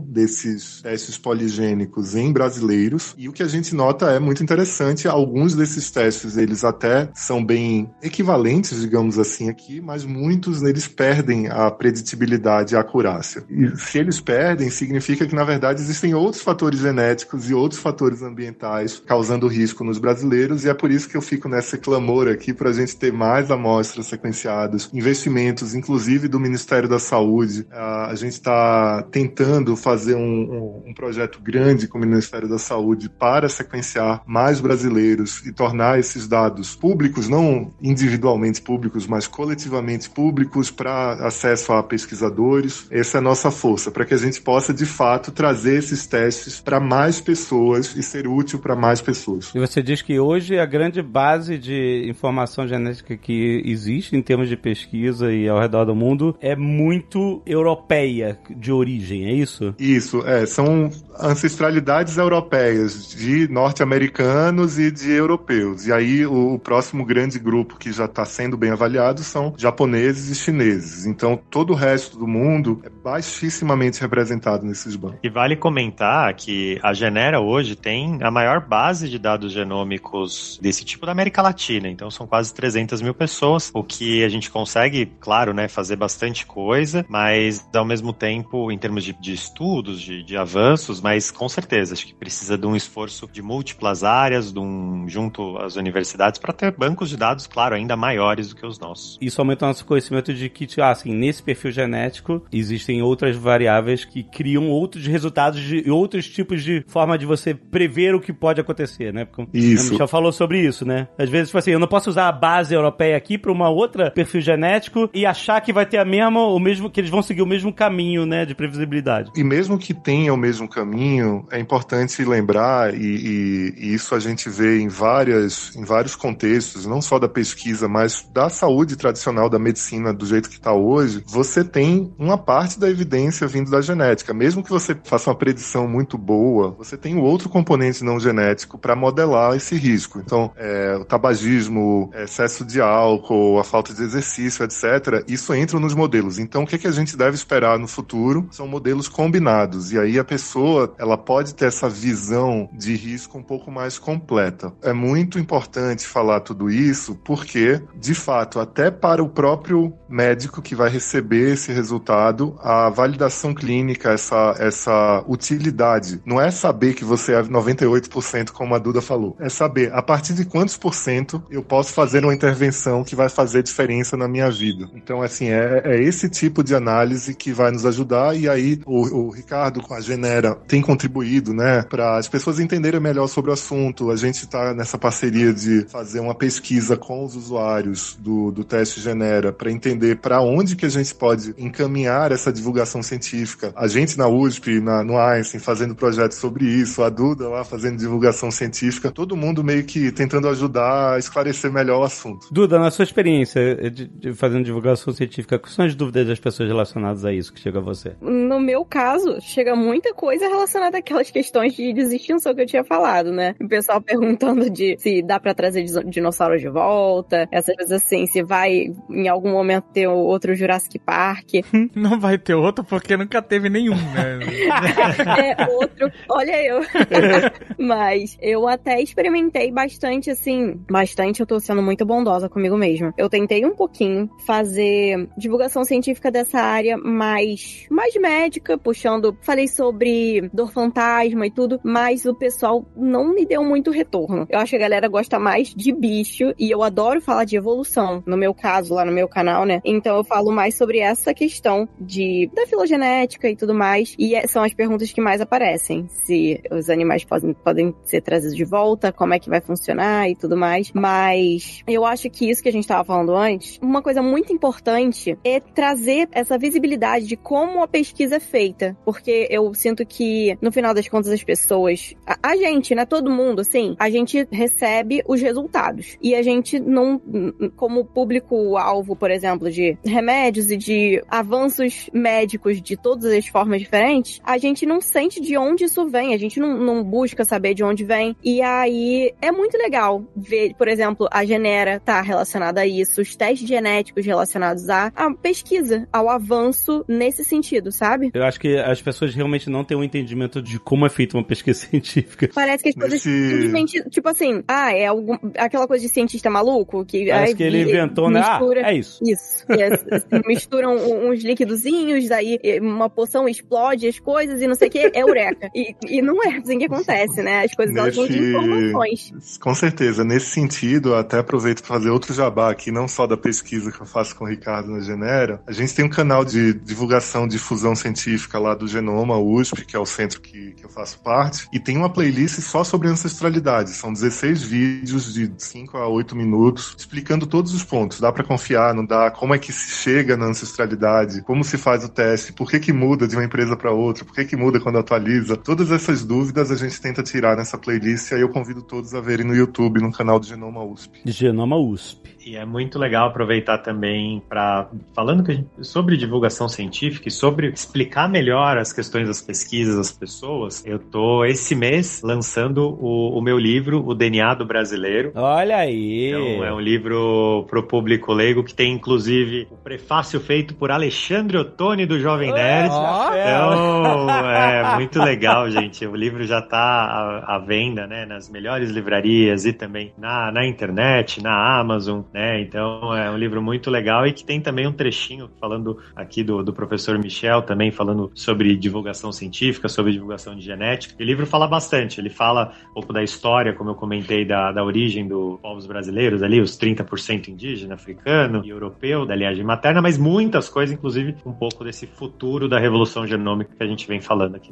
desses testes poligênicos em brasileiros. E o que a gente nota é muito interessante, alguns desses testes eles até são bem equivalentes, digamos assim, aqui, mas muitos deles perdem a preditibilidade e a acurácia. E se eles perdem, significa que na verdade existem outros fatores genéticos e outros fatores ambientais causando risco nos brasileiros, e é por isso que eu fico nessa clamor aqui para a gente ter mais amostras sequenciadas, investimentos, inclusive do Ministério da Saúde. A gente está tentando fazer um, um, um, projeto grande com o Ministério da Saúde para sequenciar mais brasileiros e tornar esses dados públicos, não individualmente públicos, mas coletivamente públicos para acesso a pesquisadores. Essa é a nossa força, para que a gente possa de fato trazer esses testes para mais pessoas e ser útil para mais pessoas. E você diz que hoje a grande base de informação genética que existe em termos de pesquisa e ao redor do mundo é muito europeia de origem, é isso? Isso, é. São ancestralidades europeias de norte-americanos e de europeus. E aí o, o próximo grande grupo que já está sendo bem avaliado são japoneses e chineses. Então todo o resto do mundo é baixissimamente representado nesses bancos. E vale comentar que a Genera hoje tem a maior base de dados genômicos desse tipo da América Latina. Então são quase 300 mil pessoas, o que a gente consegue, claro, né, fazer bastante coisa, mas ao mesmo tempo, em termos de, de estudos, de, de avanços, mas com certeza, acho que precisa de um esforço de múltiplas áreas, de um, junto às universidades, para ter bancos de dados, claro, ainda maiores do que os nossos. Isso aumenta o nosso conhecimento de que, tipo, ah, assim, nesse perfil genético existem outras variáveis que criam outros resultados de outros tipos de forma de você prever o que pode acontecer, né? Porque isso. A Michel falou sobre isso, né? Às vezes, tipo assim, eu não posso usar a base europeia aqui para uma outra perfil genético e achar que vai ter a mesma, o mesmo, que eles vão seguir o mesmo caminho, né, de previsibilidade. E mesmo que tenha o mesmo caminho, é importante lembrar, e, e, e isso a gente vê em, várias, em vários contextos, não só da pesquisa, mas da saúde tradicional, da medicina do jeito que está hoje, você tem uma parte da evidência vindo da genética. Mesmo que você faça uma predição muito boa, você tem o outro componente não genético para modelar esse risco. Então, é, o tabagismo, excesso de álcool, a falta de exercício, etc., isso entra nos modelos. Então, o que, que a gente deve esperar no futuro são modelos combinados. E aí a pessoa ela pode ter essa visão de risco um pouco mais completa. É muito importante falar tudo isso porque, de fato, até para o próprio médico que vai receber esse resultado, a validação clínica, essa, essa utilidade, não é saber que você é 98%, como a Duda falou, é saber a partir de quantos por cento eu posso fazer uma intervenção que vai fazer diferença na minha vida. Então, assim, é, é esse tipo de análise que vai nos ajudar. E aí, o, o Ricardo com a Genera tem contribuído, né, para as pessoas entenderem melhor sobre o assunto. A gente está nessa parceria de fazer uma pesquisa com os usuários do, do teste Genera para entender para onde que a gente pode encaminhar essa divulgação científica. A gente na USP, na, no Einstein, fazendo projetos sobre isso, a Duda lá fazendo divulgação científica, todo mundo meio que tentando ajudar a esclarecer melhor o assunto. Duda, na sua experiência de, de fazendo divulgação científica, quais são as dúvidas das pessoas relacionadas a isso que chega a você? No meu caso, chega muita coisa relacionada àquelas questões de extinção que eu tinha falado, né? O pessoal perguntando de se dá para trazer dinossauros de volta, essas coisas assim, se vai em algum momento ter outro Jurassic Park. Não vai ter outro porque nunca teve nenhum, né? é, outro, olha eu. Mas eu até experimentei bastante, assim, bastante, eu tô sendo muito bondosa comigo mesma. Eu tentei um pouquinho fazer divulgação científica dessa área mais, mais médica, puxando, falei sobre dor fantasma e tudo, mas o pessoal não me deu muito retorno. Eu acho que a galera gosta mais de bicho e eu adoro falar de evolução, no meu caso, lá no meu canal, né? Então eu falo mais sobre essa questão de da filogenética e tudo mais, e é, são as perguntas que mais aparecem. Se os animais podem, podem ser trazidos de volta, como é que vai funcionar e tudo mais. Mas eu acho que isso que a gente estava falando antes, uma coisa muito importante é trazer essa visibilidade de como a pesquisa é Porque eu sinto que, no final das contas, as pessoas, a, a gente, né, todo mundo, assim, a gente recebe os resultados. E a gente não, como público-alvo, por exemplo, de remédios e de avanços médicos de todas as formas diferentes, a gente não sente de onde isso vem, a gente não, não busca saber de onde vem. E aí é muito legal ver, por exemplo, a Genera tá relacionada a isso, os testes genéticos relacionados à, à pesquisa, ao avanço nesse sentido, sabe? Eu acho que as pessoas realmente não têm um entendimento de como é feita uma pesquisa científica. Parece que as coisas Nesse- simplesmente, tipo assim, ah, é algum, aquela coisa de cientista maluco que Parece ai, que ele inventou, né? Ah, mistura- é isso. Isso. E, assim, misturam uns líquidozinhos, daí eh, uma poção explode as coisas e não sei o que, é eureka. E, e não é assim que acontece, né? As coisas elas vêm de Nesse- informações. Com certeza. Nesse sentido, até aproveito para fazer outro jabá aqui, não só da pesquisa que eu faço com o Ricardo na Genera. A gente tem um canal de divulgação de fusão científica lá do Genoma USP, que é o centro que, que eu faço parte, e tem uma playlist só sobre ancestralidade. São 16 vídeos de 5 a 8 minutos explicando todos os pontos. Dá para confiar, não dá? Como é que se chega na ancestralidade? Como se faz o teste? Por que que muda de uma empresa para outra? Por que que muda quando atualiza? Todas essas dúvidas a gente tenta tirar nessa playlist e aí eu convido todos a verem no YouTube, no canal do Genoma USP. Genoma USP. E é muito legal aproveitar também para falando gente- sobre divulgação científica e sobre explicar melhor as questões das pesquisas às pessoas. Eu tô esse mês lançando o, o meu livro, O DNA do Brasileiro. Olha aí. Então, é um livro pro público leigo que tem inclusive o prefácio feito por Alexandre Ottoni do Jovem Nerd. Ó, Então, é muito legal, gente. O livro já está à, à venda, né, nas melhores livrarias e também na, na internet, na Amazon, né? Então, é um livro muito legal e que tem também um trechinho falando aqui do, do professor Michel, também falando sobre divulgação científica, sobre divulgação de genética. E o livro fala bastante. Ele fala um pouco da história, como eu comentei, da, da origem dos povos brasileiros ali, os 30% indígena, africano e europeu, da linhagem materna, mas muitas coisas, inclusive um pouco desse futuro da revolução genômica que a gente vem falando aqui.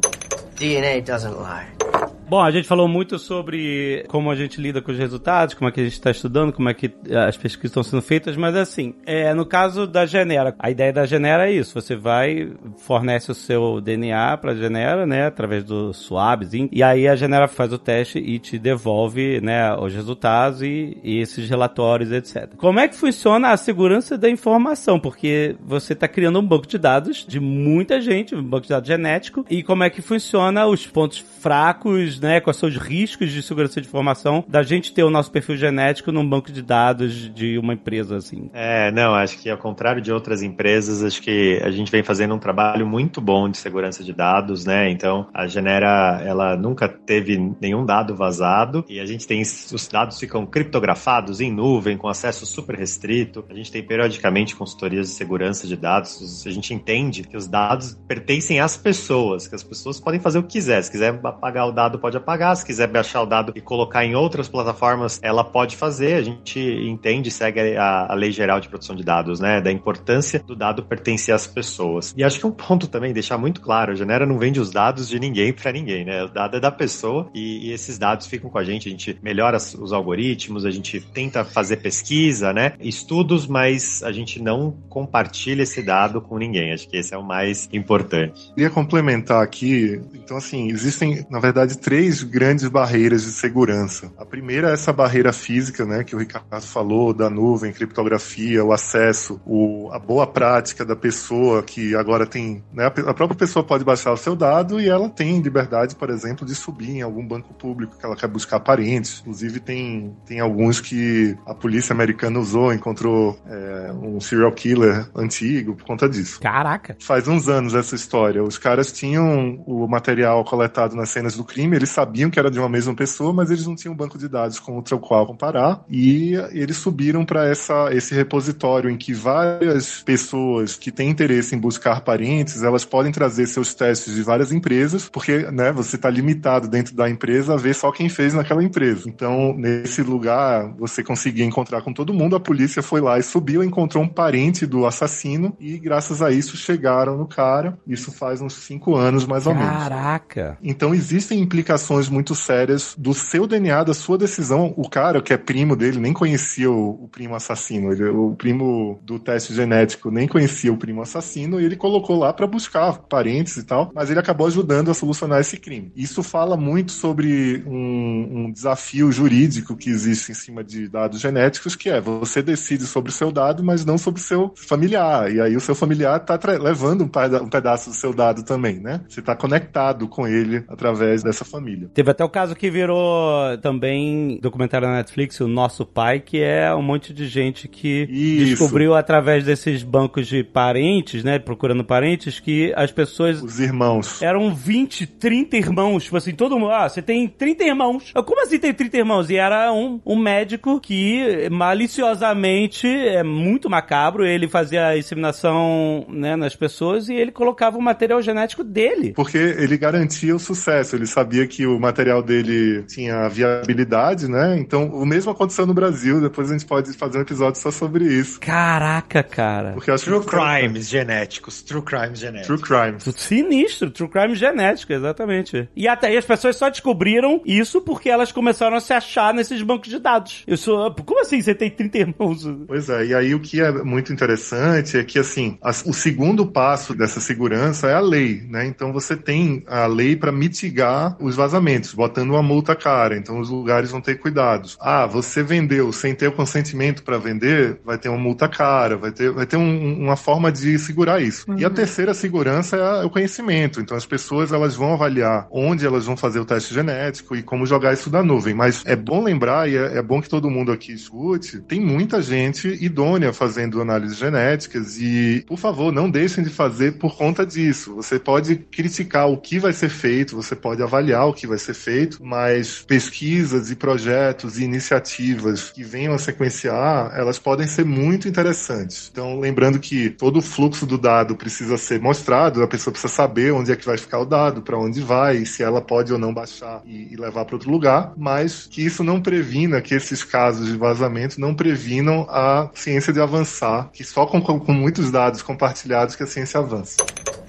DNA doesn't lie. Bom, a gente falou muito sobre como a gente lida com os resultados, como é que a gente está estudando, como é que eh, as pesquisas estão sendo feitas, mas assim, é, no caso da Genera, a ideia da Genera é isso, você vai, fornece o seu DNA para a Genera, né, através do swabzinho, e aí a Genera faz o teste e te devolve, né, os resultados e, e esses relatórios, etc. Como é que funciona a segurança da informação? Porque você está criando um banco de dados de muita gente, um banco de dados genético, e como é que funciona os pontos fracos, né, quais são os riscos de segurança de informação da gente ter o nosso perfil genético num banco de dados de uma empresa assim. É, não, acho que ao contrário de outras empresas, acho que a gente vem fazendo um trabalho muito bom de segurança de dados, né? Então, a Genera, ela nunca teve nenhum dado vazado e a gente tem, os dados ficam criptografados em nuvem, com acesso super restrito. A gente tem periodicamente consultorias de segurança de dados. A gente entende que os dados pertencem às pessoas, que as pessoas podem fazer o que quiser. Se quiser apagar o dado, pode apagar. Se quiser baixar o dado e colocar em outras plataformas, ela pode fazer. A gente entende, segue a, a Lei Geral de Proteção de Dados, né? Da importância do dado pertencer às pessoas. E acho que um ponto também, deixar muito claro, a Genera não vende os dados de ninguém para ninguém, né? O dado é da pessoa e, e, esses dados ficam com a gente. A gente melhora os algoritmos, a gente tenta fazer pesquisa, né? Estudos, mas a gente não compartilha esse dado com ninguém. Acho que esse é o mais importante. Queria complementar aqui. Então, assim, existem, na verdade, três grandes barreiras de segurança. A primeira é essa barreira física, né? Que o Ricardo falou, da nuvem, criptografia, o acesso, o, a boa prática da pessoa que agora tem. Né, a própria pessoa pode baixar o seu dado e ela tem liberdade, por exemplo, de subir em algum banco público que ela quer buscar parentes. Inclusive, tem, tem alguns que a polícia americana usou, encontrou é, um serial killer antigo por conta disso. Caraca! Faz uns anos essa história. Os caras tinham o material coletado nas cenas do crime, eles sabiam que era de uma mesma pessoa, mas eles não tinham um banco de dados contra o qual comparar. E eles subiram para esse repositório em que várias pessoas que têm interesse em buscar parentes, elas podem trazer seus testes de várias empresas, porque né, você está limitado dentro da empresa a ver só quem fez naquela empresa. Então, nesse lugar, você conseguia encontrar com todo mundo, a polícia foi lá e subiu, encontrou um parente do assassino e, graças a isso, chegaram no cara. Isso faz uns cinco anos, mais ou menos. Caraca! Então, existem implicações muito sérias do seu DNA, da sua decisão. O cara, que é primo dele, nem conhecia o, o primo assassino. Ele, o primo do teste genético nem conhecia o primo assassino e ele colocou lá para buscar parentes e tal, mas ele acabou ajudando a solucionar esse crime. Isso fala muito sobre um, um desafio jurídico que existe em cima de dados genéticos, que é você decide sobre o seu dado, mas não sobre o seu familiar. E aí o seu familiar está levando um, um, pedaço do seu dado também, né? Você está conectado com ele através dessa família. Teve até o caso que virou também documentário na Netflix, o Nosso Pai, que é um monte de gente que Isso. descobriu através desses bancos de parentes, né? Procurando parentes, que as pessoas. Os irmãos. Eram 20, 30 irmãos. Tipo assim, todo mundo. Ah, você tem 30 irmãos. Como assim tem 30 irmãos? E era um, um médico que maliciosamente, é muito macabro, ele fazia a inseminação né, nas pessoas e ele colocava o material genético dele. Porque ele garantia o sucesso. Ele sabia que o material dele tinha viabilidade, né? Então, o mesmo aconteceu no Brasil. Depois a gente pode fazer um episódio só sobre isso. Caraca, cara. Porque acho True crimes genéticos. True crimes genéticos. True crimes. Sinistro. True crime genético, exatamente. E até aí as pessoas só descobriram isso porque elas começaram a se achar nesses bancos de dados. Eu sou. Como assim você tem 30 irmãos? Pois é, e aí o que é muito interessante é que, assim, a, o segundo passo dessa segurança é a lei, né? Então você tem a lei para mitigar os vazamentos, botando uma multa cara. Então os lugares vão ter cuidados. Ah, você vendeu sem ter o consentimento para vender, vai ter uma multa cara, vai ter, vai ter um, uma forma de segurar isso. Uhum. E a uhum. terceira segurança é, o conhecimento. Então as pessoas elas vão avaliar onde elas vão fazer o teste genético e como jogar isso da nuvem. Mas é bom lembrar, e é, é bom que todo mundo aqui escute, tem muita gente idônea fazendo análises genéticas e, por favor, não deixem de fazer por conta disso. Você pode criticar o que vai ser feito, você pode avaliar o que vai ser feito, mas pesquisas e projetos e iniciativas que venham a sequenciar, elas podem ser muito interessantes. Então, lembrando que todo o fluxo do dado precisa ser mostrado, a pessoa precisa saber onde é que vai ficar o dado, para onde vai, se ela pode ou não baixar e, e levar para outro lugar, mas que isso não previna que esses casos de vazamento não previnam a ciência de avançar, que só com, com muitos dados compartilhados que a ciência avança.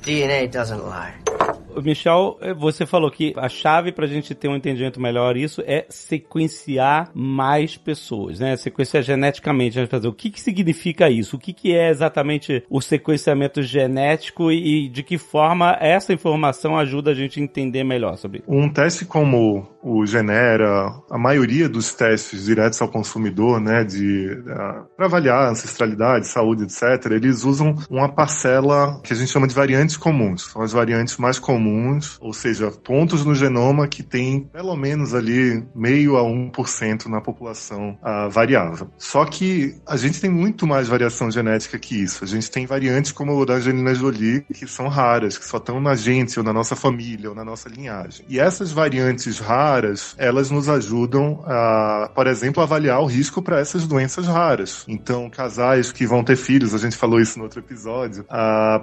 DNA doesn't lie. Michel, você falou que a chave para a gente ter um entendimento melhor isso é sequenciar mais pessoas, né? Sequenciar geneticamente. Fazer. O que, que significa isso? O que, que é exatamente o sequenciamento genético e de que forma essa informação ajuda a gente a entender melhor sobre isso? Um teste como o Genera, a maioria dos testes diretos ao consumidor, né, de uh, para avaliar ancestralidade, saúde, etc., eles usam uma parcela que a gente chama de variantes comuns. São as variantes mais comuns ou seja, pontos no genoma que tem pelo menos ali meio a 1% na população uh, variável. Só que a gente tem muito mais variação genética que isso. A gente tem variantes como o da Angelina Jolie, que são raras, que só estão na gente, ou na nossa família, ou na nossa linhagem. E essas variantes raras, raras, elas nos ajudam a, por exemplo, avaliar o risco para essas doenças raras. Então, casais que vão ter filhos, a gente falou isso no outro episódio,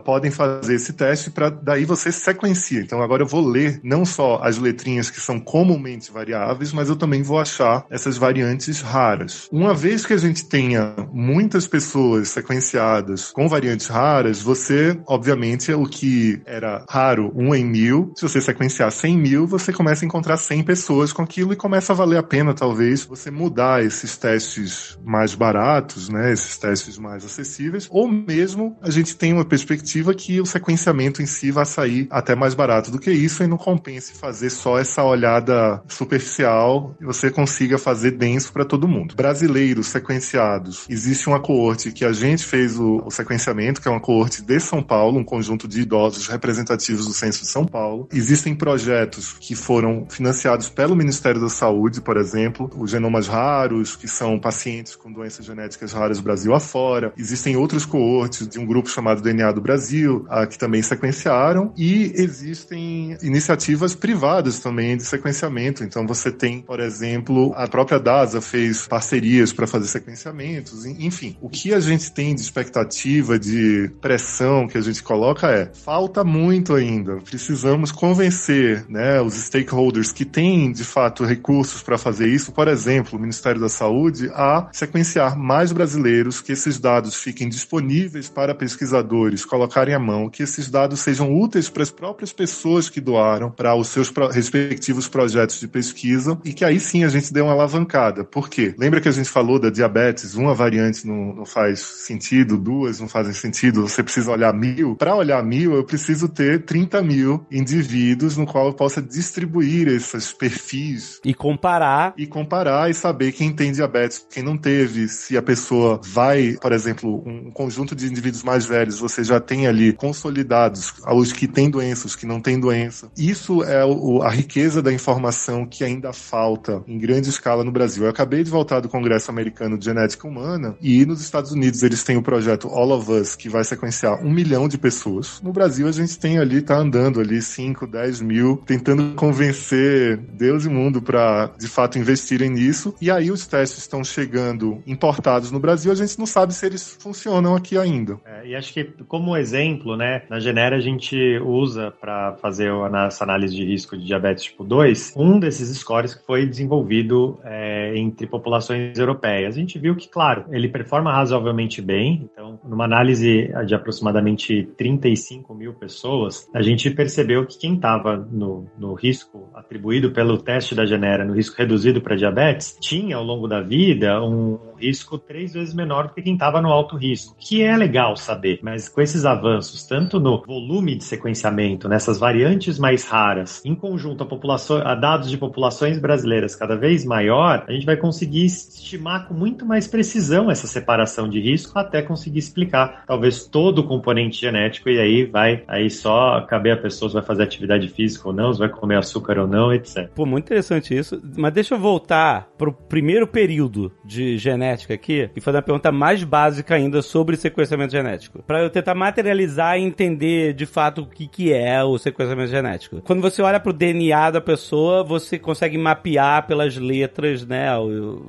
podem fazer esse teste para daí você sequencia. Então, agora eu vou ler não só as letrinhas que são comumente variáveis, mas eu também vou achar essas variantes raras. Uma vez que a gente tenha muitas pessoas sequenciadas com variantes raras, você, obviamente, é o que era raro, um em mil. Se você sequenciar 100 mil, você começa a encontrar 100 pessoas com aquilo e começa a valer a pena, talvez, você mudar esses testes mais baratos, né, esses testes mais acessíveis, ou mesmo a gente tem uma perspectiva que o sequenciamento em si vai sair até mais barato do que isso e não compense fazer só essa olhada superficial e você consiga fazer denso para todo mundo. Brasileiros sequenciados, existe uma coorte que a gente fez o, o sequenciamento, que é uma coorte de São Paulo, um conjunto de idosos representativos do Censo de São Paulo. Existem projetos que foram financiados pelo Ministério da Saúde, por exemplo, os genomas raros, que são pacientes com doenças genéticas raras Brasil afora. Existem outros coortes de um grupo chamado DNA do Brasil, ah, que também sequenciaram, e existem iniciativas privadas também de sequenciamento. Então você tem, por exemplo, a própria DASA fez parcerias para fazer sequenciamentos, enfim. O que a gente tem de expectativa, de pressão que a gente coloca é: falta muito ainda. Precisamos convencer né, os stakeholders que têm, de fato, recursos para fazer isso, por exemplo, o Ministério da Saúde, a sequenciar mais brasileiros, que esses dados fiquem disponíveis para pesquisadores colocarem à mão, que esses dados sejam úteis para as próprias pessoas que doaram para os seus respectivos projetos de pesquisa e que aí sim a gente dê uma alavancada. Por quê? Lembra que a gente falou da diabetes? Uma variante não, não faz sentido, duas não fazem sentido, você precisa olhar mil. Para olhar mil, eu preciso ter 30 mil indivíduos no qual eu possa distribuir esses perfis. E comparar. E comparar e saber quem tem diabetes, quem não teve, se a pessoa vai, por exemplo, um conjunto de indivíduos mais velhos, você já tem ali consolidados os que têm doença, os que não têm doença. Isso é o, a riqueza da informação que ainda falta em grande escala no Brasil. Eu acabei de voltar do Congresso Americano de Genética Humana e nos Estados Unidos eles têm o projeto All of Us, que vai sequenciar um milhão de pessoas. No Brasil a gente tem ali, tá andando ali 5, 10 mil, tentando convencer Deus e mundo para de fato investirem nisso. E aí os testes estão chegando importados no Brasil, a gente não sabe se eles funcionam aqui ainda. É, e acho que como exemplo, né, na Genera a gente usa para fazer essa análise de risco de diabetes tipo 2, um desses scores que foi desenvolvido é, entre populações europeias. A gente viu que, claro, ele performa razoavelmente bem. Então, numa análise de aproximadamente 35 mil pessoas, a gente percebeu que quem estava no, no risco atribuído pelo teste da Genera, no risco reduzido para diabetes, tinha ao longo da vida um risco três vezes menor do que quem estava no alto risco, que é legal saber, mas com esses avanços, tanto no volume de sequenciamento, nessas variantes mais raras, em conjunto a, população, a dados de populações brasileiras cada vez maior, a gente vai conseguir estimar com muito mais precisão essa separação de risco até conseguir explicar talvez todo o componente genético e aí vai aí só caber a pessoa se vai fazer atividade física ou não, se vai comer açúcar ou não, etc. Pô, muito interessante isso. Mas deixa eu voltar pro primeiro período de genética aqui e fazer uma pergunta mais básica ainda sobre sequenciamento genético. Para eu tentar materializar e entender de fato o que, que é o sequenciamento genético. Quando você olha pro DNA da pessoa, você consegue mapear pelas letras, né?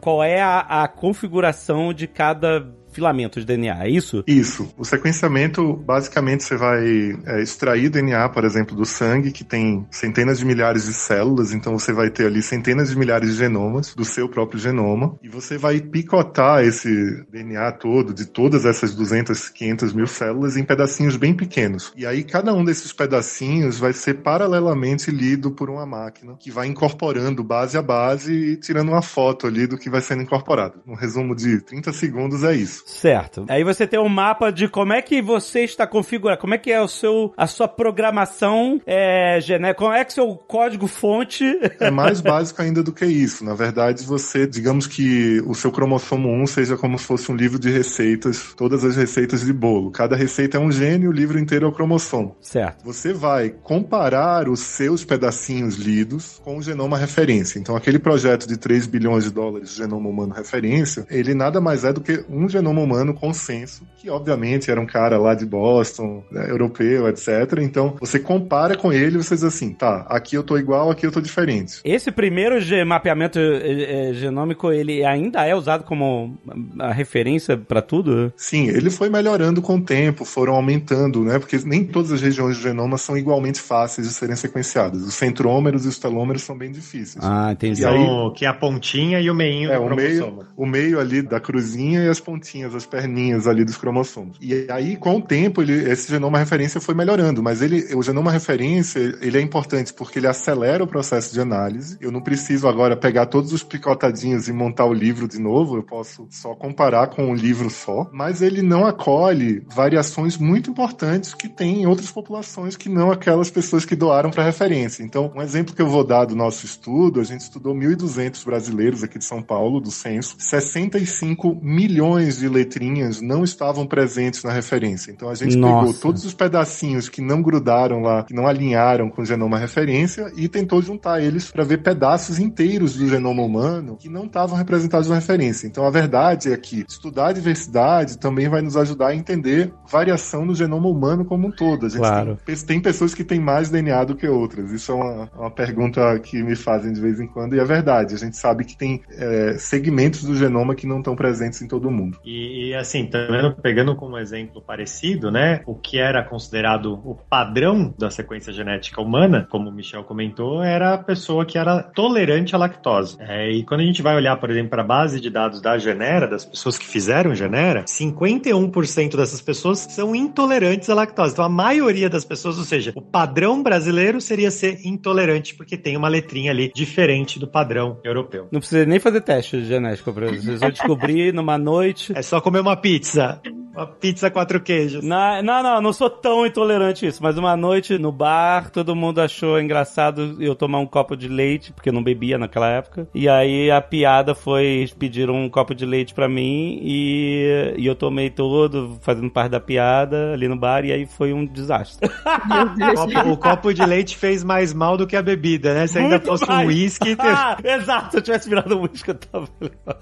Qual é a, a configuração de cada filamentos de DNA, é isso? Isso. O sequenciamento, basicamente, você vai é, extrair DNA, por exemplo, do sangue, que tem centenas de milhares de células, então você vai ter ali centenas de milhares de genomas do seu próprio genoma, e você vai picotar esse DNA todo, de todas essas 200, 500 mil células, em pedacinhos bem pequenos. E aí, cada um desses pedacinhos vai ser paralelamente lido por uma máquina, que vai incorporando base a base e tirando uma foto ali do que vai sendo incorporado. Um resumo de 30 segundos é isso. Certo. Aí você tem um mapa de como é que você está configurado, como é que é o seu, a sua programação é, genética, como é que é o seu código fonte... É mais básico ainda do que isso. Na verdade, você, digamos que o seu cromossomo 1 seja como se fosse um livro de receitas, todas as receitas de bolo. Cada receita é um gene e o livro inteiro é o cromossomo. Certo. Você vai comparar os seus pedacinhos lidos com o genoma referência. Então, aquele projeto de 3 bilhões de dólares, genoma humano referência, ele nada mais é do que um genoma genoma humano consenso, que obviamente era um cara lá de Boston, né, europeu, etc. Então, você compara com ele e você diz assim, tá, aqui eu tô igual, aqui eu tô diferente. Esse primeiro mapeamento eh, eh, genômico, ele ainda é usado como a referência pra tudo? Sim, ele foi melhorando com o tempo, foram aumentando, né? Porque nem todas as regiões do genoma são igualmente fáceis de serem sequenciadas. Os centrômeros e os telômeros são bem difíceis. Ah, entendi. E aí- que é a pontinha e o meinho É, do o cromossomo. meio, o meio ali da cruzinha e as pontinhas, as perninhas ali dos cromossomos. E aí, com o tempo, ele, esse genoma referência foi melhorando, mas ele, o genoma referência, ele é importante porque ele acelera o processo de análise. Eu não preciso agora pegar todos os picotadinhos e montar o livro de novo, eu posso só comparar com um livro só, mas ele não acolhe variações muito importantes que tem em outras populações que não aquelas pessoas que doaram para referência. Então, um exemplo que eu vou dar do nosso estudo, a gente estudou 1.200 brasileiros aqui de São Paulo, do censo, 65 milhões de letrinhas não estavam presentes na referência. Então, a gente Nossa. pegou todos os pedacinhos que não grudaram lá, que não alinharam com o genoma referência e tentou juntar eles para ver pedaços inteiros do genoma humano que não estavam representados na referência. Então, a verdade é que estudar a diversidade também vai nos ajudar a entender variação no genoma humano como um todo. A gente Claro. tem, tem pessoas que têm mais DNA do que outras. Isso é uma, uma pergunta que me fazem de vez em quando e é verdade. A gente sabe que tem é, segmentos do genoma que não estão presentes em todo mundo. E, e, assim, também pegando como exemplo parecido, né? O que era considerado o padrão da sequência genética humana, como o Michel comentou, era a pessoa que era tolerante à lactose. É, e quando a gente vai olhar, por exemplo, para a base de dados da Genera, das pessoas que fizeram Genera, 51% dessas pessoas são intolerantes à lactose. Então a maioria das pessoas, ou seja, o padrão brasileiro seria ser intolerante, porque tem uma letrinha ali diferente do padrão europeu. Não precisa nem fazer teste genético. Vocês vão descobrir numa noite. É só comer uma pizza. Uma pizza quatro queijos. Na- não, não, não sou tão intolerante isso, mas uma noite no bar, todo mundo achou engraçado eu tomar um copo de leite, porque eu não bebia naquela época. E aí a piada foi, pediram um copo de leite pra mim e, e eu tomei todo, fazendo parte da piada ali no bar, e aí foi um desastre. O copo, o copo de leite fez mais mal do que a bebida, né? Se ainda fosse um uísque. Ah, exato, se eu tivesse virado um uísque, eu tava.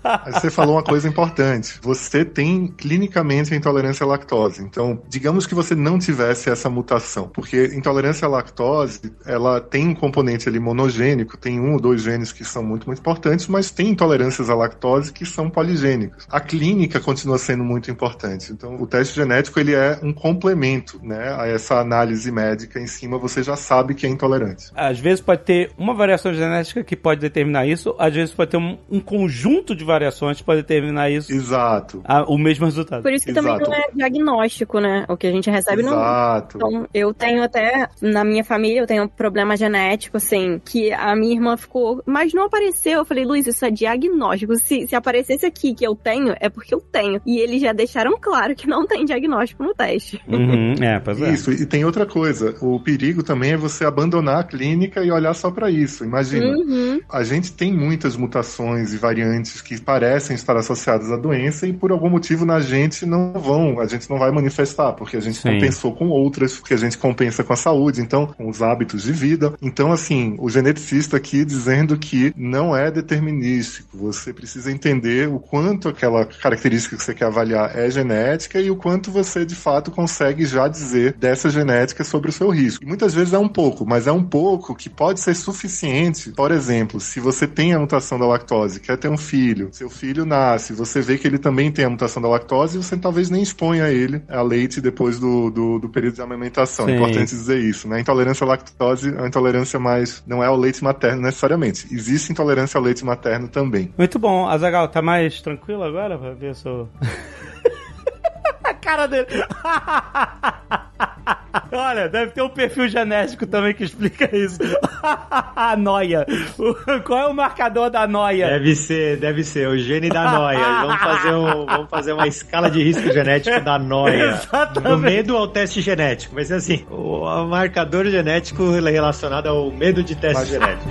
Aí você falou uma coisa importante. Você tem clinicamente a intolerância à lactose. Então, digamos que você não tivesse essa mutação, porque intolerância à lactose, ela tem um componente ali monogênico, tem um ou dois genes que são muito, muito importantes, mas tem intolerâncias à lactose que são poligênicas. A clínica continua sendo muito importante. Então, o teste genético, ele é um complemento, né, a essa análise médica em cima, você já sabe que é intolerante. Às vezes pode ter uma variação genética que pode determinar isso, às vezes pode ter um, um conjunto de variações que pode determinar isso, Exato. ah, o mesmo resultado. Por isso que também Exato. não é diagnóstico, né? O que a gente recebe não. Exato. Então, eu tenho até, na minha família, eu tenho um problema genético, assim, que a minha irmã ficou, mas não apareceu. Eu falei, Luiz, isso é diagnóstico. Se, se aparecesse aqui que eu tenho, é porque eu tenho. E eles já deixaram claro que não tem diagnóstico no teste. Uhum, é, pois é. Isso, e tem outra coisa. O perigo também é você abandonar a clínica e olhar só para isso. Imagina, Uhum. a gente tem muitas mutações e variantes que parecem estar associadas à doença e por algum motivo na gente não vão, a gente não vai manifestar, porque a gente Sim. compensou com outras, porque a gente compensa com a saúde, então, com os hábitos de vida. Então, assim, o geneticista aqui dizendo que não é determinístico. Você precisa entender o quanto aquela característica que você quer avaliar é genética e o quanto você, de fato, consegue já dizer dessa genética sobre o seu risco. E muitas vezes é um pouco, mas é um pouco que pode ser suficiente. Por exemplo, se você tem a mutação da lactose, quer ter um filho, seu filho nasce, você vê que ele também tem a mutação da lactose, você talvez nem exponha ele a leite depois do, do, do período de amamentação. É importante dizer isso, né? Intolerância à lactose é uma intolerância mais. não é ao leite materno necessariamente. Existe intolerância ao leite materno também. Muito bom. Azagal, tá mais tranquilo agora pra ver se eu... A cara dele. Olha, deve ter um perfil genético também que explica isso. A noia. O- Qual é o marcador da noia? Deve ser, deve ser, o gene da noia. Vamos fazer, um, vamos fazer uma escala de risco genético da noia. Exatamente. Do medo ao teste genético. Vai ser assim: o, o marcador genético relacionado ao medo de teste genético.